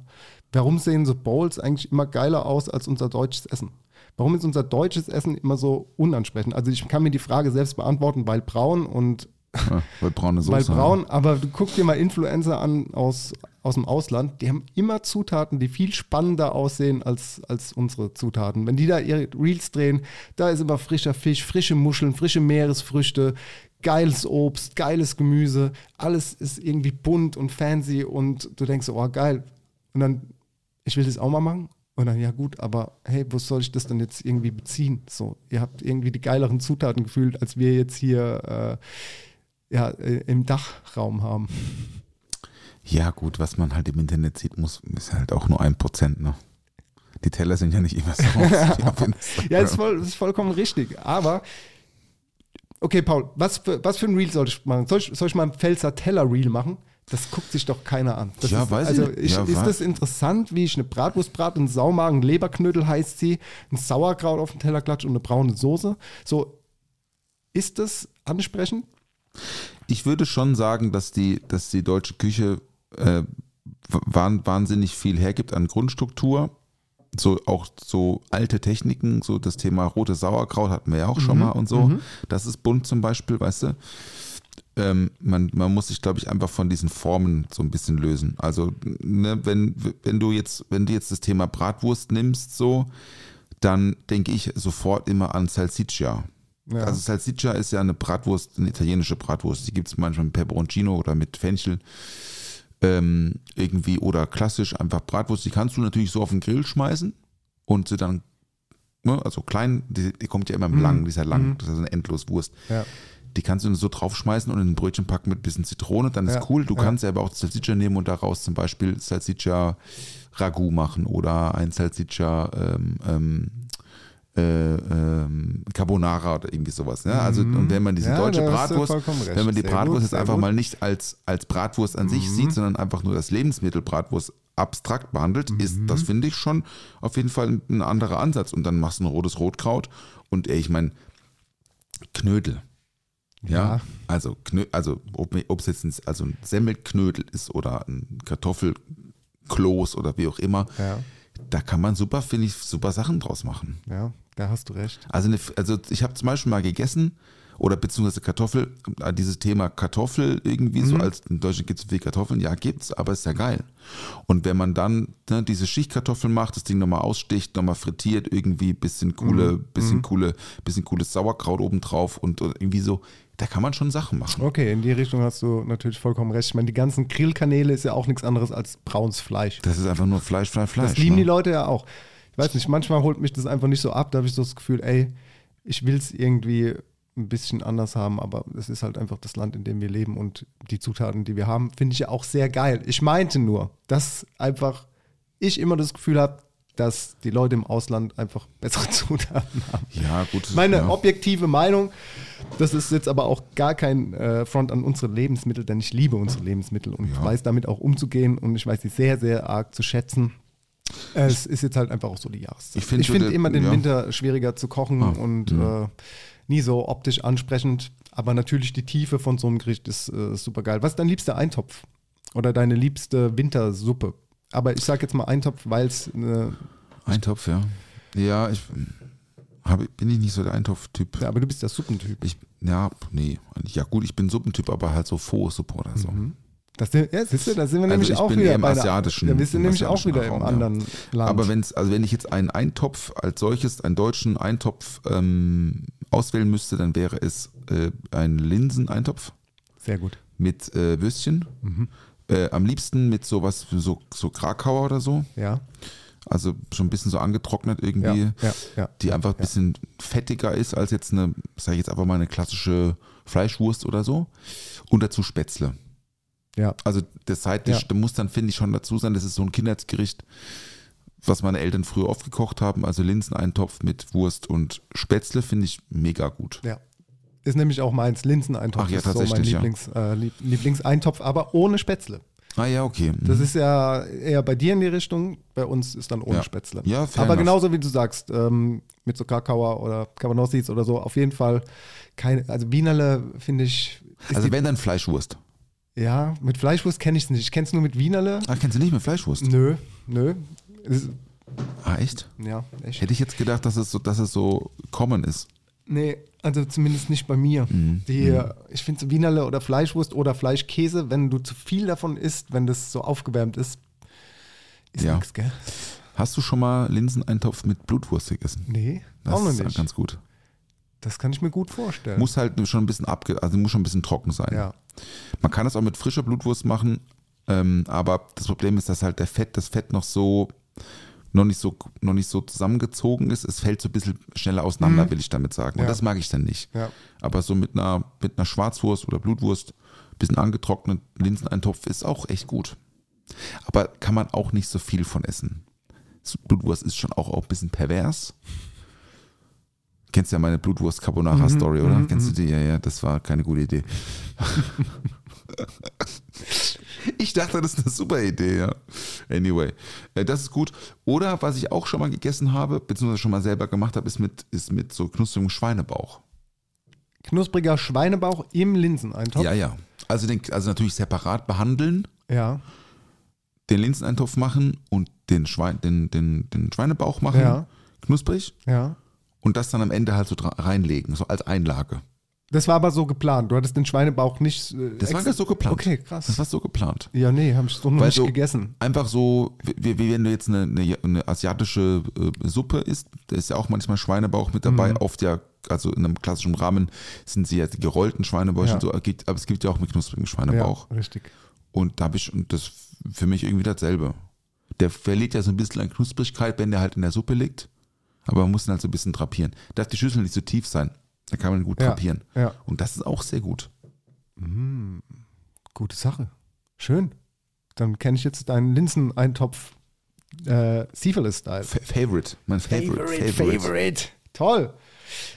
Warum sehen so Bowls eigentlich immer geiler aus als unser deutsches Essen? Warum ist unser deutsches Essen immer so unansprechend? Also ich kann mir die Frage selbst beantworten, weil braun und Ja, weil braune Soße. weil braun, aber du guck dir mal Influencer an aus, aus dem Ausland, die haben immer Zutaten, die viel spannender aussehen als, als unsere Zutaten. Wenn die da ihre Reels drehen, da ist immer frischer Fisch, frische Muscheln, frische Meeresfrüchte, geiles Obst, geiles Gemüse, alles ist irgendwie bunt und fancy und du denkst, oh geil. Und dann, ich will das auch mal machen. Und dann, ja gut, aber hey, wo soll ich das denn jetzt irgendwie beziehen? So, ihr habt irgendwie die geileren Zutaten gefühlt, als wir jetzt hier äh, ja, äh, im Dachraum haben. Ja, gut, was man halt im Internet sieht, muss, ist halt auch nur ein Prozent, ne? Die Teller sind ja nicht immer so. (laughs) Ja, das ist, voll, ist vollkommen richtig. Aber, okay, Paul, was für, was für ein Reel soll ich machen? Soll ich, soll ich mal ein Pfälzer Teller-Reel machen? Das guckt sich doch keiner an. Das Ja, ist, weiß ich also ich, Ja, ist das interessant, wie ich eine Bratwurst brate, einen Saumagen, Leberknödel heißt sie, ein Sauerkraut auf den Teller klatsche und eine braune Soße? So, ist das ansprechend? Ich würde schon sagen, dass die, dass die deutsche Küche äh, wahn- wahnsinnig viel hergibt an Grundstruktur. So auch so alte Techniken, so das Thema rote Sauerkraut hatten wir ja auch schon mal und so. Das ist bunt zum Beispiel, weißt du. Ähm, man, man muss sich, glaube ich, einfach von diesen Formen so ein bisschen lösen. Also, ne, wenn, wenn du jetzt, wenn du jetzt das Thema Bratwurst nimmst, so, dann denke ich sofort immer an Salsiccia. Ja. Also Salsiccia ist ja eine Bratwurst, eine italienische Bratwurst. Die gibt es manchmal mit Peperoncino oder mit Fenchel. Ähm, irgendwie oder klassisch einfach Bratwurst. Die kannst du natürlich so auf den Grill schmeißen und sie dann, ne, also klein, die, die kommt ja immer im Lang, die ist ja lang, das ist eine Endloswurst. Ja. Die kannst du so draufschmeißen und in ein Brötchen packen mit ein bisschen Zitrone, dann ist Ja, cool. Du ja. kannst ja aber auch Salsiccia nehmen und daraus zum Beispiel Salsiccia Ragout machen oder ein Salsiccia ähm, ähm, äh, ähm, Carbonara oder irgendwie sowas. Ne? Also und wenn man diese Mhm. Ja, deutsche Bratwurst, wenn man die Sehr Bratwurst gut, jetzt einfach gut. Mhm. mal nicht als, als Bratwurst an sich sieht, sondern einfach nur das Lebensmittel Bratwurst abstrakt behandelt, ist Mhm. das finde ich schon auf jeden Fall ein anderer Ansatz. Und dann machst du ein rotes Rotkraut und ey, ich meine Knödel. Ja, Ja. also, Knö also ob es jetzt ein, also ein Semmelknödel ist oder ein Kartoffelkloß oder wie auch immer, Ja, da kann man super, finde ich, super Sachen draus machen. ja, da hast du recht. Also, eine, also ich habe zum Beispiel mal gegessen oder beziehungsweise Kartoffel, äh, dieses Thema Kartoffel irgendwie so als in Deutschland gibt es viel Kartoffeln, ja gibt's, aber ist ja geil. Und wenn man dann ne, diese Schichtkartoffeln macht, das Ding nochmal aussticht, nochmal frittiert, irgendwie bisschen coole, bisschen coole, bisschen cooles Sauerkraut obendrauf und, und irgendwie so, da kann man schon Sachen machen. Okay, in die Richtung hast du natürlich vollkommen recht. Ich meine, die ganzen Grillkanäle ist ja auch nichts anderes als braunes Fleisch. Das ist einfach nur Fleisch, Fleisch, Fleisch. Das lieben ne? die Leute ja auch. Ich weiß nicht, manchmal holt mich das einfach nicht so ab. Da habe ich so das Gefühl, ey, ich will es irgendwie ein bisschen anders haben, aber es ist halt einfach das Land, in dem wir leben und die Zutaten, die wir haben, finde ich ja auch sehr geil. Ich meinte nur, dass einfach ich immer das Gefühl habe, dass die Leute im Ausland einfach bessere (laughs) Zutaten haben. Ja, gut. Meine ja. objektive Meinung, das ist jetzt aber auch gar kein äh, Front an unsere Lebensmittel, denn ich liebe unsere Lebensmittel und Ja. weiß damit auch umzugehen und ich weiß sie sehr, sehr arg zu schätzen. Es ist jetzt halt einfach auch so die Jahreszeit. Ich find finde der- immer den ja. Winter schwieriger zu kochen Ah, und äh, nie so optisch ansprechend. Aber natürlich die Tiefe von so einem Gericht ist äh, super geil. Was ist dein liebster Eintopf? Oder deine liebste Wintersuppe? Aber ich sage jetzt mal Eintopf, weil es eine. Eintopf, ja. Ja, ich hab, bin ich nicht so der Eintopf-Typ. Ja, aber du bist der Suppentyp. Ich, ja, nee. Ja, gut, ich bin Suppentyp, aber halt so Faux-Suppe oder so. Das, ja, siehst du, da sind wir Also nämlich ich auch wieder im asiatischen- Ja, wir sind im nämlich auch wieder im Raum, ja. anderen Land. Aber wenn's, also wenn ich jetzt einen Eintopf als solches, einen deutschen Eintopf ähm, auswählen müsste, dann wäre es äh, ein Linseneintopf Sehr gut. mit äh, Würstchen. Mhm. Äh, am liebsten mit sowas, so, so Krakauer oder so. Ja. Also schon ein bisschen so angetrocknet Ja, irgendwie. ja, ja. die einfach ein bisschen fettiger ist als jetzt eine, sag ich jetzt einfach mal eine klassische Fleischwurst oder so. Und dazu Spätzle. Ja. Also das Seitdisch, Ja. da muss dann, finde ich, schon dazu sein, das ist so ein Kindheitsgericht. was meine Eltern früher oft gekocht haben, also Linseneintopf mit Wurst und Spätzle, finde ich mega gut. Ja. Ist nämlich auch meins. Linseneintopf Ach ja, ist so mein tatsächlich, ja. Lieblings, äh, Lieb Lieblingseintopf, aber ohne Spätzle. Ah ja, okay. Mhm. Das ist ja eher bei dir in die Richtung, bei uns ist dann ohne Ja. Spätzle. Ja, fair Aber enough. genauso wie du sagst, ähm, mit so Kakauer oder Cabanossis oder so, auf jeden Fall keine, also Wienerle finde ich, also wenn dann Fleischwurst. ja, mit Fleischwurst kenne ich es nicht. Ich kenne es nur mit Wienerle. Ah, kennst du nicht mehr Fleischwurst? Nö, nö. Ist, Ah, echt? ja, echt. Hätte ich jetzt gedacht, dass es so, dass es so common ist. Nee, also zumindest nicht bei mir. Mhm. Die, Ich finde Wienerle oder Fleischwurst oder Fleischkäse, wenn du zu viel davon isst, wenn das so aufgewärmt ist, ist Ja. nix, gell? Hast du schon mal Linseneintopf mit Blutwurst gegessen? Nee, Das auch noch ist nicht. ganz gut. das kann ich mir gut vorstellen. Muss halt schon ein bisschen abge, also muss schon ein bisschen trocken sein. ja. Man kann das auch mit frischer Blutwurst machen, ähm, aber das Problem ist, dass halt der Fett, das Fett noch so noch nicht so noch nicht so zusammengezogen ist. Es fällt so ein bisschen schneller auseinander, will ich damit sagen. Und Mhm. Ja. das mag ich dann nicht. Ja. Aber so mit einer mit einer Schwarzwurst oder Blutwurst, bisschen angetrocknet, Linseneintopf ist auch echt gut. Aber kann man auch nicht so viel von essen. Blutwurst ist schon auch, auch ein bisschen pervers. Kennst ja meine Blutwurst Carbonara Story, oder? Kennst du die? Ja, ja, das war keine gute Idee. (laughs) Ich dachte, das ist eine super Idee, ja. Anyway, äh, das ist gut. Oder was ich auch schon mal gegessen habe, beziehungsweise schon mal selber gemacht habe, ist mit, ist mit so knusprigem Schweinebauch. Knuspriger Schweinebauch im Linseneintopf. Ja, ja. Also, den, also natürlich separat behandeln, Ja. den Linseneintopf machen und den, Schwein, den, den, den Schweinebauch machen, Ja. knusprig, ja. und das dann am Ende halt so reinlegen, so als Einlage. Das war aber so geplant. Du hattest den Schweinebauch nicht. äh, Das war so geplant. Okay, krass. Das war so geplant. ja, nee, habe ich so noch Weil nicht so- gegessen. Einfach so, wie, wie wenn du jetzt eine, eine, eine asiatische äh, Suppe isst, da ist ja auch manchmal Schweinebauch mit Mhm. dabei. Oft ja, also in einem klassischen Rahmen sind sie ja die gerollten Schweinebäuche Ja. so, aber es gibt ja auch mit knusprigen Schweinebauch. Ja, richtig. Und da habe ich, und das für mich irgendwie dasselbe. Der verliert ja so ein bisschen an Knusprigkeit, wenn der halt in der Suppe liegt. Aber man muss ihn halt so ein bisschen drapieren. Darf die Schüssel nicht so tief sein. Da kann man gut Ja, drapieren. ja. Und das ist auch sehr gut. Gute Sache. Schön. Dann kenne ich jetzt deinen Linseneintopf äh, Syphilis-Style. Fa Favorite. Mein Favorite. favorite. Toll.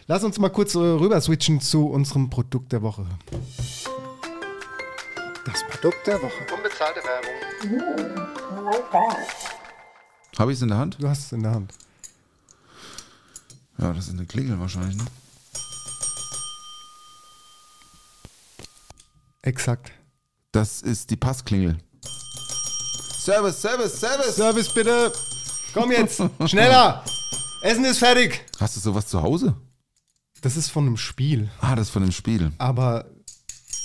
Lass uns mal kurz äh, rüber switchen zu unserem Produkt der Woche. Das Produkt der Woche. Unbezahlte Werbung. Habe ich es in der Hand? Du hast es in der Hand. Ja, das ist eine Klingel wahrscheinlich. Ne? Exakt. Das ist die Passklingel. Service, Service, Service. Service bitte. Komm jetzt. (laughs) Schneller. Essen ist fertig. Hast du sowas zu Hause? Das ist von einem Spiel. Ah, das ist von dem Spiel. Aber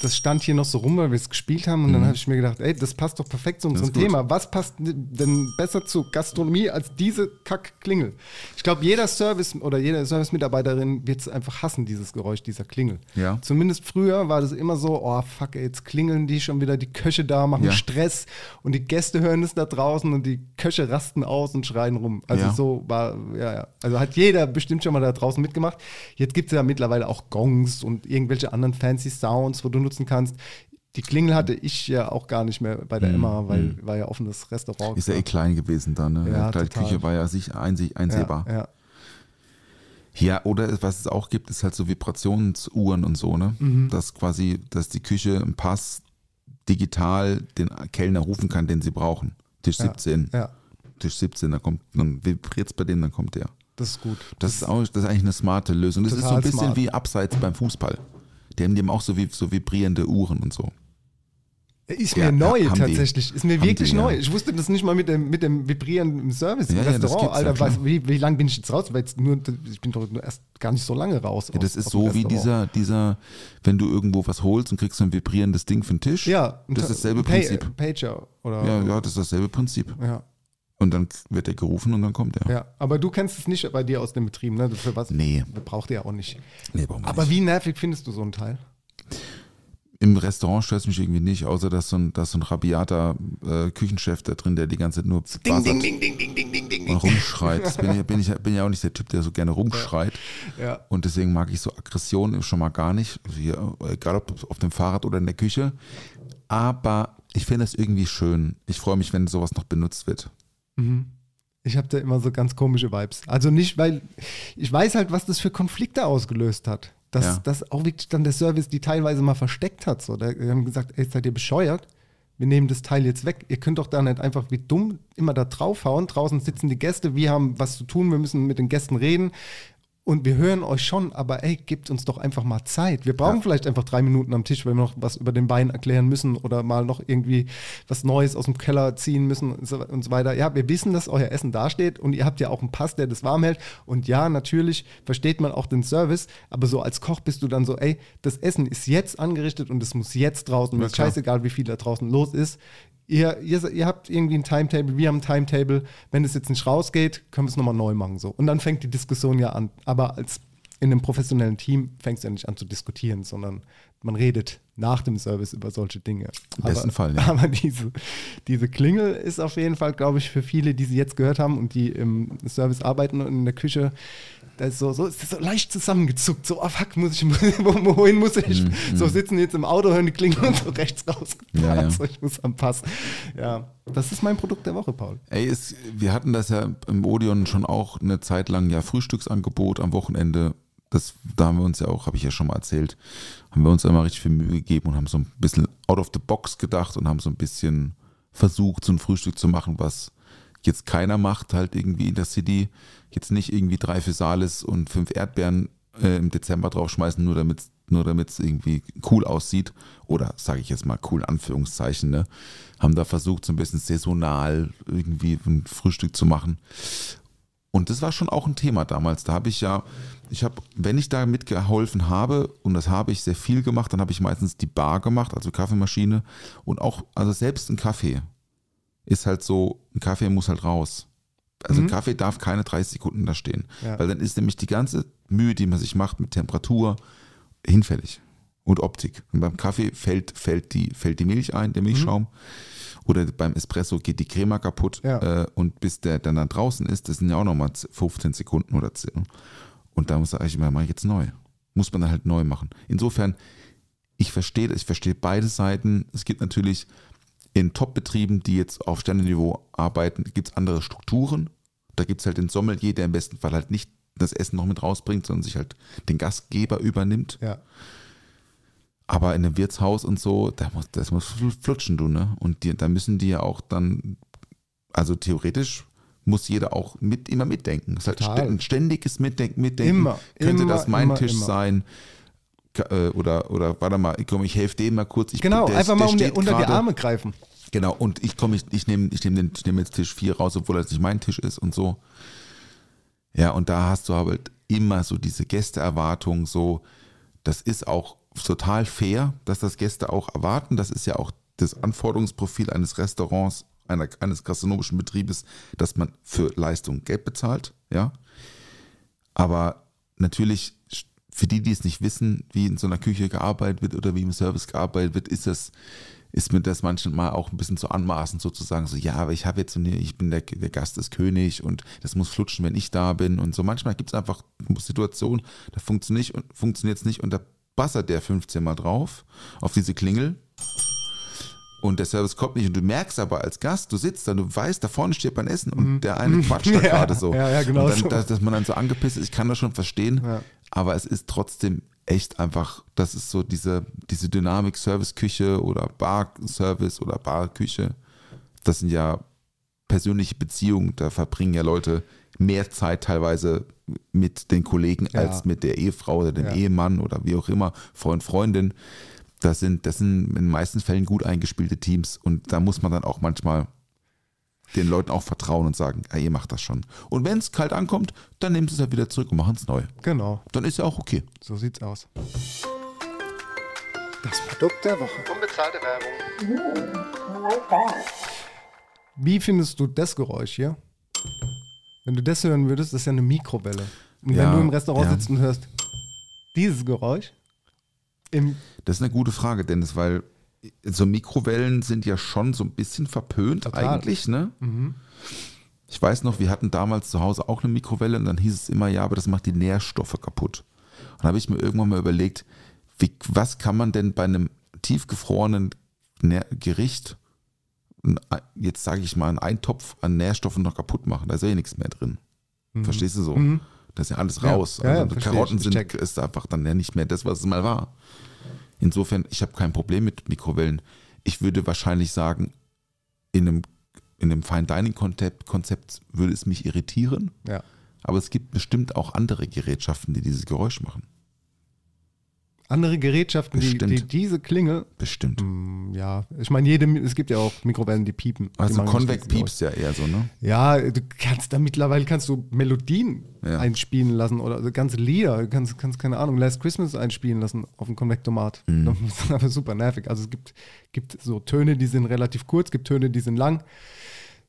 das stand hier noch so rum, weil wir es gespielt haben. Und dann habe ich mir gedacht, ey, das passt doch perfekt zu unserem Mhm. Thema. Was passt denn besser zur Gastronomie als diese Kack-Klingel? Ich glaube, jeder Service oder jede Service-Mitarbeiterin wird es einfach hassen, dieses Geräusch dieser Klingel. Ja. Zumindest früher war das immer so, oh fuck, ey, jetzt klingeln die schon wieder, die Köche da machen Ja. Stress und die Gäste hören es da draußen und die Köche rasten aus und schreien rum. Also Ja. so war, ja, ja. Also hat jeder bestimmt schon mal da draußen mitgemacht. Jetzt gibt es ja mittlerweile auch Gongs und irgendwelche anderen fancy Sounds, wo du nutzen kannst. Die Klingel hatte ich ja auch gar nicht mehr bei der Emma, weil war ja offenes Restaurant. Mhm. Ist ja eh klein gewesen da, ne? Ja, die. Küche war ja sich einseh- einsehbar. ja, ja. Ja, oder was es auch gibt, ist halt so Vibrationsuhren und so, ne? Mhm. Dass quasi, dass die Küche im Pass digital den Kellner rufen kann, den sie brauchen. Tisch 17. ja, Tisch 17, dann kommt, dann vibriert es bei denen, dann kommt der. das ist gut. Das ist auch, das ist eigentlich eine smarte Lösung. Das ist so ein bisschen smart. wie Abseits beim Fußball. Die haben dem auch so, wie, so vibrierende Uhren und so. Ist Ja, mir neu haben die. tatsächlich. Ist mir wirklich die, ja. neu. Ich wusste das nicht mal mit dem, mit dem vibrierenden Service im Ja, ja, das Restaurant. ja, Alter, was, wie, wie lange bin ich jetzt raus? Weil jetzt nur, ich bin doch nur erst gar nicht so lange raus. Ja, das aus- ist aus so wie dieser, dieser, wenn du irgendwo was holst und kriegst so ein vibrierendes Ding für den Tisch. Ja, Das ist dasselbe Pay- Prinzip. Pager oder. Ja, ja, das ist dasselbe Prinzip. ja. Und dann wird er gerufen und dann kommt er. Ja, aber du kennst es nicht bei dir aus dem Betrieb, ne? Für was? Nee. Braucht ihr auch nicht. Nee, brauchen wir Aber nicht. wie nervig findest du so einen Teil? Im Restaurant stört es mich irgendwie nicht, außer dass so ein, dass so ein rabiater äh, Küchenchef da drin, der die ganze Zeit nur Ding, ding, ding, ding, ding, ding, ding, ding. und rumschreit. Das bin, ich, bin, ich, bin ja auch nicht der Typ, der so gerne rumschreit. Ja. Und deswegen mag ich so Aggression schon mal gar nicht. Also hier, egal ob auf dem Fahrrad oder in der Küche. Aber ich finde es irgendwie schön. Ich freue mich, wenn sowas noch benutzt wird. Ich habe da immer so ganz komische Vibes. Also nicht, weil ich weiß halt, was das für Konflikte ausgelöst hat. Dass, Ja. dass auch wirklich dann der Service die teilweise mal versteckt hat. So. Da, haben gesagt, ey, seid ihr bescheuert? Wir nehmen das Teil jetzt weg. Ihr könnt doch da nicht einfach wie dumm immer da draufhauen. Draußen sitzen die Gäste, wir haben was zu tun, wir müssen mit den Gästen reden. Und wir hören euch schon, aber ey, gebt uns doch einfach mal Zeit. Wir brauchen vielleicht einfach drei Minuten am Tisch, weil wir noch was über den Wein erklären müssen oder mal noch irgendwie was Neues aus dem Keller ziehen müssen und so, und so weiter. Ja, wir wissen, dass euer Essen dasteht und ihr habt ja auch einen Pass, der das warm hält. Und ja, natürlich versteht man auch den Service, aber so als Koch bist du dann so, ey, das Essen ist jetzt angerichtet und es muss jetzt draußen. Mir ist scheißegal, wie viel da draußen los ist. Ihr, ihr, ihr habt irgendwie ein Timetable, wir haben ein Timetable. Wenn es jetzt nicht rausgeht, können wir es nochmal neu machen. So. Und dann fängt die Diskussion ja an. Aber als in einem professionellen Team fängst du ja nicht an zu diskutieren, sondern man redet nach dem Service über solche Dinge. Im besten aber, Fall, ja. (laughs) Aber diese, diese Klingel ist auf jeden Fall, glaube ich, für viele, die sie jetzt gehört haben und die im Service arbeiten und in der Küche, da ist so, so, ist das so leicht zusammengezuckt. So, ah fuck, muss ich, wo- (laughs) wohin muss ich? So sitzen jetzt im Auto, hören die Klingel und so rechts rausgefahren. Mhm, Ja, ja. So, ich muss am Pass. Ja, das ist mein Produkt der Woche, Paul. Ey, es, wir hatten das ja im Odeon schon auch eine Zeit lang ja Frühstücksangebot am Wochenende. Das, da haben wir uns ja auch, habe ich ja schon mal erzählt, haben wir uns immer richtig viel Mühe gegeben und haben so ein bisschen out of the box gedacht und haben so ein bisschen versucht, so ein Frühstück zu machen, was jetzt keiner macht, halt irgendwie in der City. Jetzt nicht irgendwie drei Physalis und fünf Erdbeeren äh, im Dezember draufschmeißen, nur damit nur damit es irgendwie cool aussieht. Oder sage ich jetzt mal cool, Anführungszeichen, ne? Haben da versucht, so ein bisschen saisonal irgendwie ein Frühstück zu machen. Und das war schon auch ein Thema damals. Da habe ich ja, ich habe, wenn ich da mitgeholfen habe, und das habe ich sehr viel gemacht, dann habe ich meistens die Bar gemacht, also Kaffeemaschine. Und auch, also selbst ein Kaffee ist halt so, ein Kaffee muss halt raus. Also ein Kaffee darf keine 30 Sekunden da stehen. Ja. Weil dann ist nämlich die ganze Mühe, die man sich macht mit Temperatur, hinfällig. Und Optik. Und beim Kaffee fällt, fällt, die, fällt die Milch ein, der Milchschaum. Oder beim Espresso geht die Crema kaputt. Ja. Äh, und bis der dann da draußen ist, das sind ja auch nochmal 15 Sekunden oder 10. Und da muss ich immer, mache ich jetzt neu. Muss man dann halt neu machen. Insofern, ich verstehe, ich verstehe beide Seiten. Es gibt natürlich in Top-Betrieben, die jetzt auf Sternenniveau arbeiten, gibt es andere Strukturen. Da gibt es halt den Sommelier, der im besten Fall halt nicht das Essen noch mit rausbringt, sondern sich halt den Gastgeber übernimmt. Ja. Aber in einem Wirtshaus und so, da muss, das muss flutschen, du, ne? Und die, da müssen die ja auch dann, also theoretisch muss jeder auch mit, immer mitdenken. Es ist halt ein ständiges Mitdenken, Mitdenken. Immer, Könnte immer, das mein immer, Tisch immer. sein? Äh, Oder, oder warte mal, komm, ich helfe dem mal kurz. Ich, Genau, der- einfach der mal um die, unter die Arme greifen. Genau, und ich komme, ich, ich nehme ich nehm nehm jetzt Tisch 4 raus, obwohl das nicht mein Tisch ist und so. Ja, und da hast du halt immer so diese Gästeerwartung, so, das ist auch total fair, dass das Gäste auch erwarten. Das ist ja auch das Anforderungsprofil eines Restaurants, einer, eines gastronomischen Betriebes, dass man für Leistung Geld bezahlt, ja. Aber natürlich, für die, die es nicht wissen, wie in so einer Küche gearbeitet wird oder wie im Service gearbeitet wird, ist das, ist mir das manchmal auch ein bisschen zu anmaßend sozusagen, so, ja, aber ich habe jetzt, eine, ich bin der, der Gast des König und das muss flutschen, wenn ich da bin und so. Manchmal gibt es einfach Situationen, da funktioniert es nicht und da bassert der 15 Mal drauf auf diese Klingel und der Service kommt nicht und du merkst aber als Gast, du sitzt da, du weißt, da vorne steht mein Essen und der eine quatscht da Mhm. (laughs) Ja, gerade so. ja, ja, genau und dann, so. dass, dass man dann so angepisst ist, ich kann das schon verstehen, Ja. aber es ist trotzdem echt einfach, das ist so diese, diese Dynamik Serviceküche oder Bar-Service oder Barküche, das sind ja persönliche Beziehungen, da verbringen ja Leute mehr Zeit teilweise mit den Kollegen Ja. als mit der Ehefrau oder dem Ja. Ehemann oder wie auch immer, Freund, Freundin. Das sind, das sind in den meisten Fällen gut eingespielte Teams und da muss man dann auch manchmal den Leuten auch vertrauen und sagen, ja, ihr macht das schon. Und wenn es kalt ankommt, dann nehmen sie es ja wieder zurück und machen es neu. Genau, Dann ist ja auch okay. so sieht's aus. Das Produkt der Woche. Unbezahlte Werbung. Wie findest du das Geräusch hier? Wenn du das hören würdest, das ist ja eine Mikrowelle. Und Ja, wenn du im Restaurant ja. sitzt und hörst dieses Geräusch, im, Das ist eine gute Frage, Dennis, weil so Mikrowellen sind ja schon so ein bisschen verpönt Total. eigentlich, ne? Ich weiß noch, wir hatten damals zu Hause auch eine Mikrowelle und dann hieß es immer, ja, aber das macht die Nährstoffe kaputt. Und dann habe ich mir irgendwann mal überlegt, wie, was kann man denn bei einem tiefgefrorenen Nähr- Gericht, jetzt sage ich mal, einen Eintopf an Nährstoffen noch kaputt machen. Da ist ja eh nichts mehr drin. Verstehst du so? Mhm. Das ist ja alles Ja, raus. ja, ja, also verstehe Karotten ich. Sind ist einfach dann ja nicht mehr das, was es mal war. Insofern, ich habe kein Problem mit Mikrowellen. Ich würde wahrscheinlich sagen, in einem, in einem Fine Dining Konzept, Konzept würde es mich irritieren. Ja. Aber es gibt bestimmt auch andere Gerätschaften, die dieses Geräusch machen. Andere Gerätschaften, die, die diese Klinge, Bestimmt. mm, ja, ich meine, jede, es gibt ja auch Mikrowellen, die piepen. Also diesen piepst ja eher so, ne? Ja, du kannst da mittlerweile kannst du Melodien Ja. einspielen lassen oder also ganze Lieder. Du kannst, kannst, keine Ahnung, Last Christmas einspielen lassen auf dem Konvektomat. Mhm. Das ist aber super nervig. Also es gibt, gibt so Töne, die sind relativ kurz, gibt Töne, die sind lang.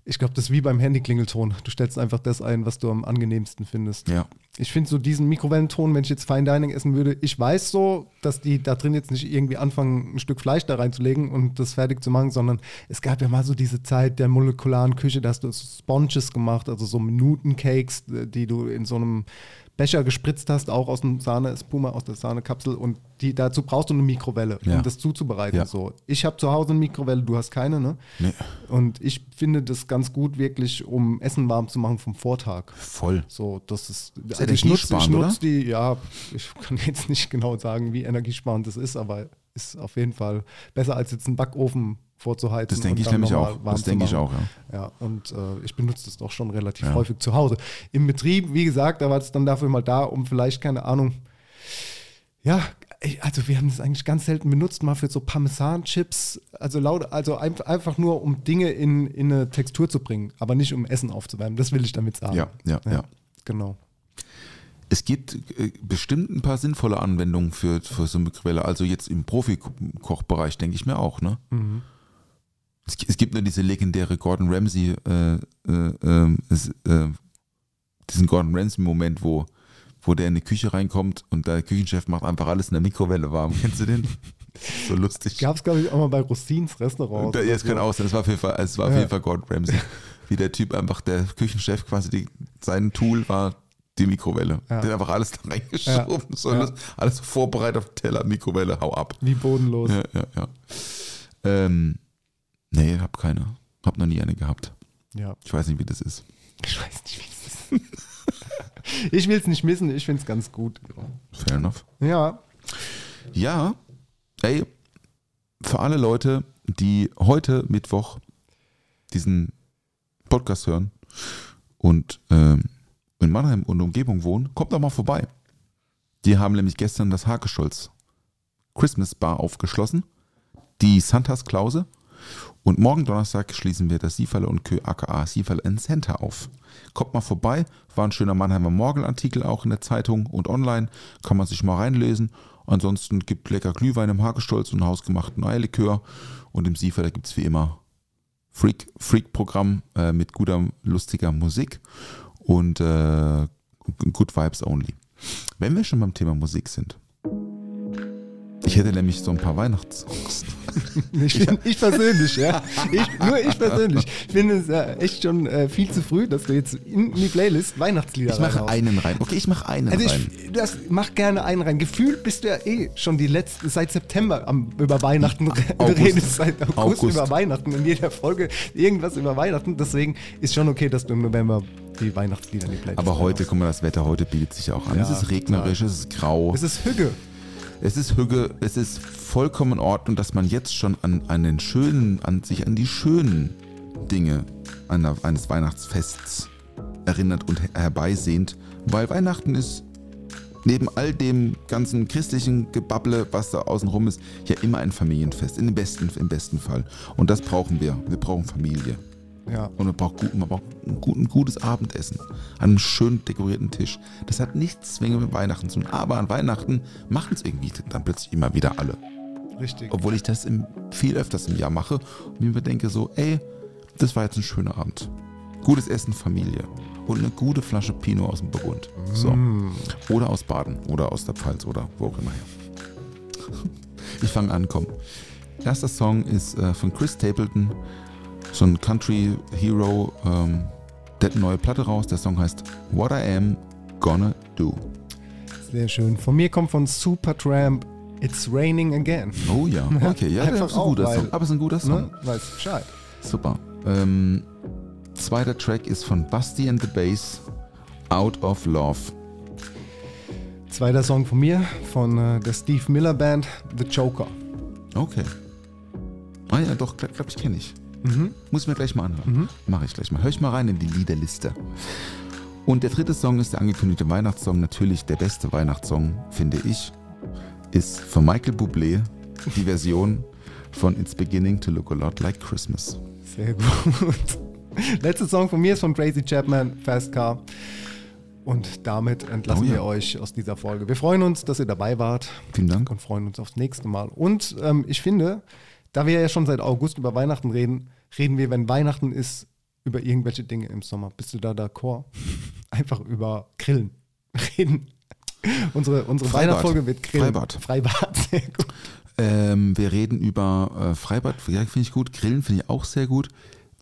Ich glaube, das ist wie beim Handyklingelton. Du stellst einfach das ein, was du am angenehmsten findest. Ja. Ich finde so diesen Mikrowellenton, wenn ich jetzt Fine Dining essen würde, ich weiß so, dass die da drin jetzt nicht irgendwie anfangen, ein Stück Fleisch da reinzulegen und das fertig zu machen, sondern es gab ja mal so diese Zeit der molekularen Küche, da hast du Sponges gemacht, also so Minutencakes, die du in so einem Becher gespritzt hast, auch aus dem Sahne-Espuma, aus der Sahnekapsel und die, dazu brauchst du eine Mikrowelle, Ja. um das zuzubereiten. Ja. So. Ich habe zu Hause eine Mikrowelle, du hast keine, ne? Nee. Und ich finde das ganz gut wirklich, um Essen warm zu machen vom Vortag. Voll. So, das ist, ist also ich nutze ich die, ja, ich (laughs) kann jetzt nicht genau sagen, wie energiesparend das ist, aber ist auf jeden Fall besser als jetzt einen Backofen vorzuheizen. Das denke ich nämlich auch. Das denke ich auch, ja. Ja, und äh, ich benutze das doch schon relativ Ja. häufig zu Hause. Im Betrieb, wie gesagt, da war es dann dafür mal da, um vielleicht, keine Ahnung, ja, also wir haben das eigentlich ganz selten benutzt, mal für so Parmesan-Chips, also laut, also ein, einfach nur, um Dinge in, in eine Textur zu bringen, aber nicht um Essen aufzuwärmen. Das will ich damit sagen. Ja, ja, ja. Genau. Es gibt äh, bestimmt ein paar sinnvolle Anwendungen für, für so eine Mikrowelle. Also jetzt im Profikochbereich denke ich mir auch, ne? Es, gi- es gibt nur diese legendäre Gordon Ramsay, äh, äh, ähm, äh, diesen Gordon Ramsay-Moment, wo, wo der in die Küche reinkommt und der Küchenchef macht einfach alles in der Mikrowelle warm. (laughs) Kennst du den? so lustig. Gab es, glaube ich, auch mal bei Rostins Restaurant. Da, ja, es kann auch sein, es war auf jeden Fall, es war auf jeden Fall Gordon Ramsay. Wie der Typ einfach, der Küchenchef quasi, die, sein Tool war die Mikrowelle. Ja. Der hat einfach alles da reingeschoben. Ja. So, Ja. alles, alles vorbereitet auf den Teller, Mikrowelle, hau ab. Wie bodenlos. Ja, ja, ja. Ähm, nee, hab keine. Hab noch nie eine gehabt. Ja. Ich weiß nicht, wie das ist. Ich weiß nicht, wie es ist. (laughs) ich will es nicht missen, ich finde es ganz gut. Fair enough. Ja, Ja, ey, für alle Leute, die heute Mittwoch diesen Podcast hören und ähm, in Mannheim und Umgebung wohnen, kommt doch mal vorbei. Die haben nämlich gestern das Hakescholz Christmas Bar aufgeschlossen, die Santas Klause und morgen Donnerstag schließen wir das Sieferle und Kö aka Sieferle Center auf. Kommt mal vorbei, war ein schöner Mannheimer Morgelartikel auch in der Zeitung und online, kann man sich mal reinlesen. Ansonsten gibt lecker Glühwein im Hagestolz und hausgemachten Eierlikör und im Sieferle gibt es wie immer Freak, Freak-Programm äh, mit guter, lustiger Musik und äh, Good Vibes Only. Wenn wir schon beim Thema Musik sind, ich hätte nämlich so ein paar Weihnachtssongs. (laughs) ich, find, ich persönlich, ja. Ich, nur ich persönlich. Ich finde es ja echt schon äh, viel zu früh, dass du jetzt in die Playlist Weihnachtslieder Ich mache einen rein. Okay, ich mache einen Also rein. ich das, mach gerne einen rein. Gefühlt bist du ja eh schon die letzte, seit September am, über Weihnachten. Du August. redest seit August, August. über Weihnachten. In jeder Folge irgendwas über Weihnachten. Deswegen ist schon okay, dass du im November die Weihnachtslieder in die Playlist Aber heute, guck mal, das Wetter heute bietet sich ja auch an. Ja, es ist regnerisch, es ist grau. Es ist Hügge. Es ist Hügge, es ist vollkommen in Ordnung, dass man jetzt schon an, an den schönen, an sich an die schönen Dinge einer, eines Weihnachtsfests erinnert und her- herbeisehnt, weil Weihnachten ist neben all dem ganzen christlichen Gebabble, was da außen rum ist, ja immer ein Familienfest, in besten, im besten Fall. Und das brauchen wir. Wir brauchen Familie. Ja. Und man braucht, gut, man braucht ein, gut, ein gutes Abendessen. An einem schön dekorierten Tisch. Das hat nichts zwingend mit Weihnachten zu tun. Aber an Weihnachten machen es irgendwie dann plötzlich immer wieder alle. Richtig. Obwohl ich das im, viel öfters im Jahr mache und mir denke so, ey, das war jetzt ein schöner Abend. Gutes Essen, Familie. Und eine gute Flasche Pinot aus dem Burgund. So. Oder aus Baden. Oder aus der Pfalz. Oder wo auch immer her. (laughs) Ich fange an, komm. Erster Song ist äh, von Chris Stapleton. So ein Country Hero. Ähm, der hat eine neue Platte raus. Der Song heißt What I Am Gonna Do. Sehr schön. Von mir kommt von Supertramp It's Raining Again. Oh ja, (laughs) okay, ja, das ist ein guter weil- Song. Aber es ist ein guter Song. Ne? Weißt du Bescheid. Super. Ähm, zweiter Track ist von Basti and the Bass, Out of Love. Zweiter Song von mir, von äh, der Steve Miller Band, The Joker. Okay. Ah ja, doch, glaube glaub ich, kenne ich. Muss ich mir gleich mal anhören. Mache ich gleich mal. Hör ich mal rein in die Liederliste. Und der dritte Song ist der angekündigte Weihnachtssong. Natürlich der beste Weihnachtssong, finde ich, ist von Michael Bublé die Version von It's Beginning to Look a Lot Like Christmas. Sehr gut. Letzter Song von mir ist von Crazy Chapman, Fast Car. Und damit entlassen Oh ja. wir euch aus dieser Folge. Wir freuen uns, dass ihr dabei wart Vielen Dank. und freuen uns aufs nächste Mal. Und ähm, ich finde, da wir ja schon seit August über Weihnachten reden, reden wir, wenn Weihnachten ist, über irgendwelche Dinge im Sommer. Bist du da d'accord? (laughs) Einfach über Grillen (laughs) reden. Unsere, unsere Freibad. Weihnachtsfolge wird Grillen. Freibad. Freibad, sehr gut. Ähm, wir reden über äh, Freibad, ja, finde ich gut. Grillen finde ich auch sehr gut.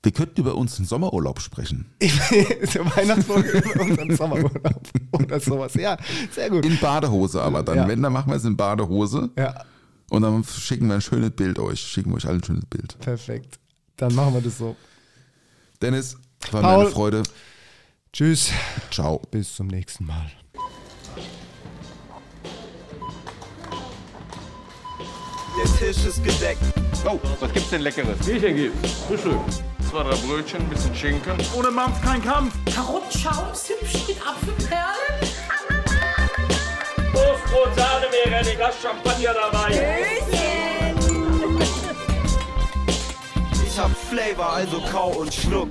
Wir könnten über unseren Sommerurlaub sprechen. (laughs) Will eine Weihnachtsfolge über unseren Sommerurlaub oder sowas. Ja, sehr gut. In Badehose aber dann. Ja. Wenn, dann machen wir es in Badehose. Ja, Und dann schicken wir ein schönes Bild euch. Schicken wir euch allen ein schönes Bild. perfekt. Dann machen wir das so. Dennis, war mir Paul. eine Freude. Tschüss, Ciao. bis zum nächsten Mal. Der Tisch ist gedeckt. Oh, was gibt's denn Leckeres? Bierchen gibt's. Frühstück. Zwei, drei Brötchen, ein bisschen Schinken. Ohne Mampf kein Kampf. Karottenschaums hübsch mit Apfelperlen. Toastbrot, Sahne Glas Champagner dabei. Ich hab Flavor, also kau und schluck.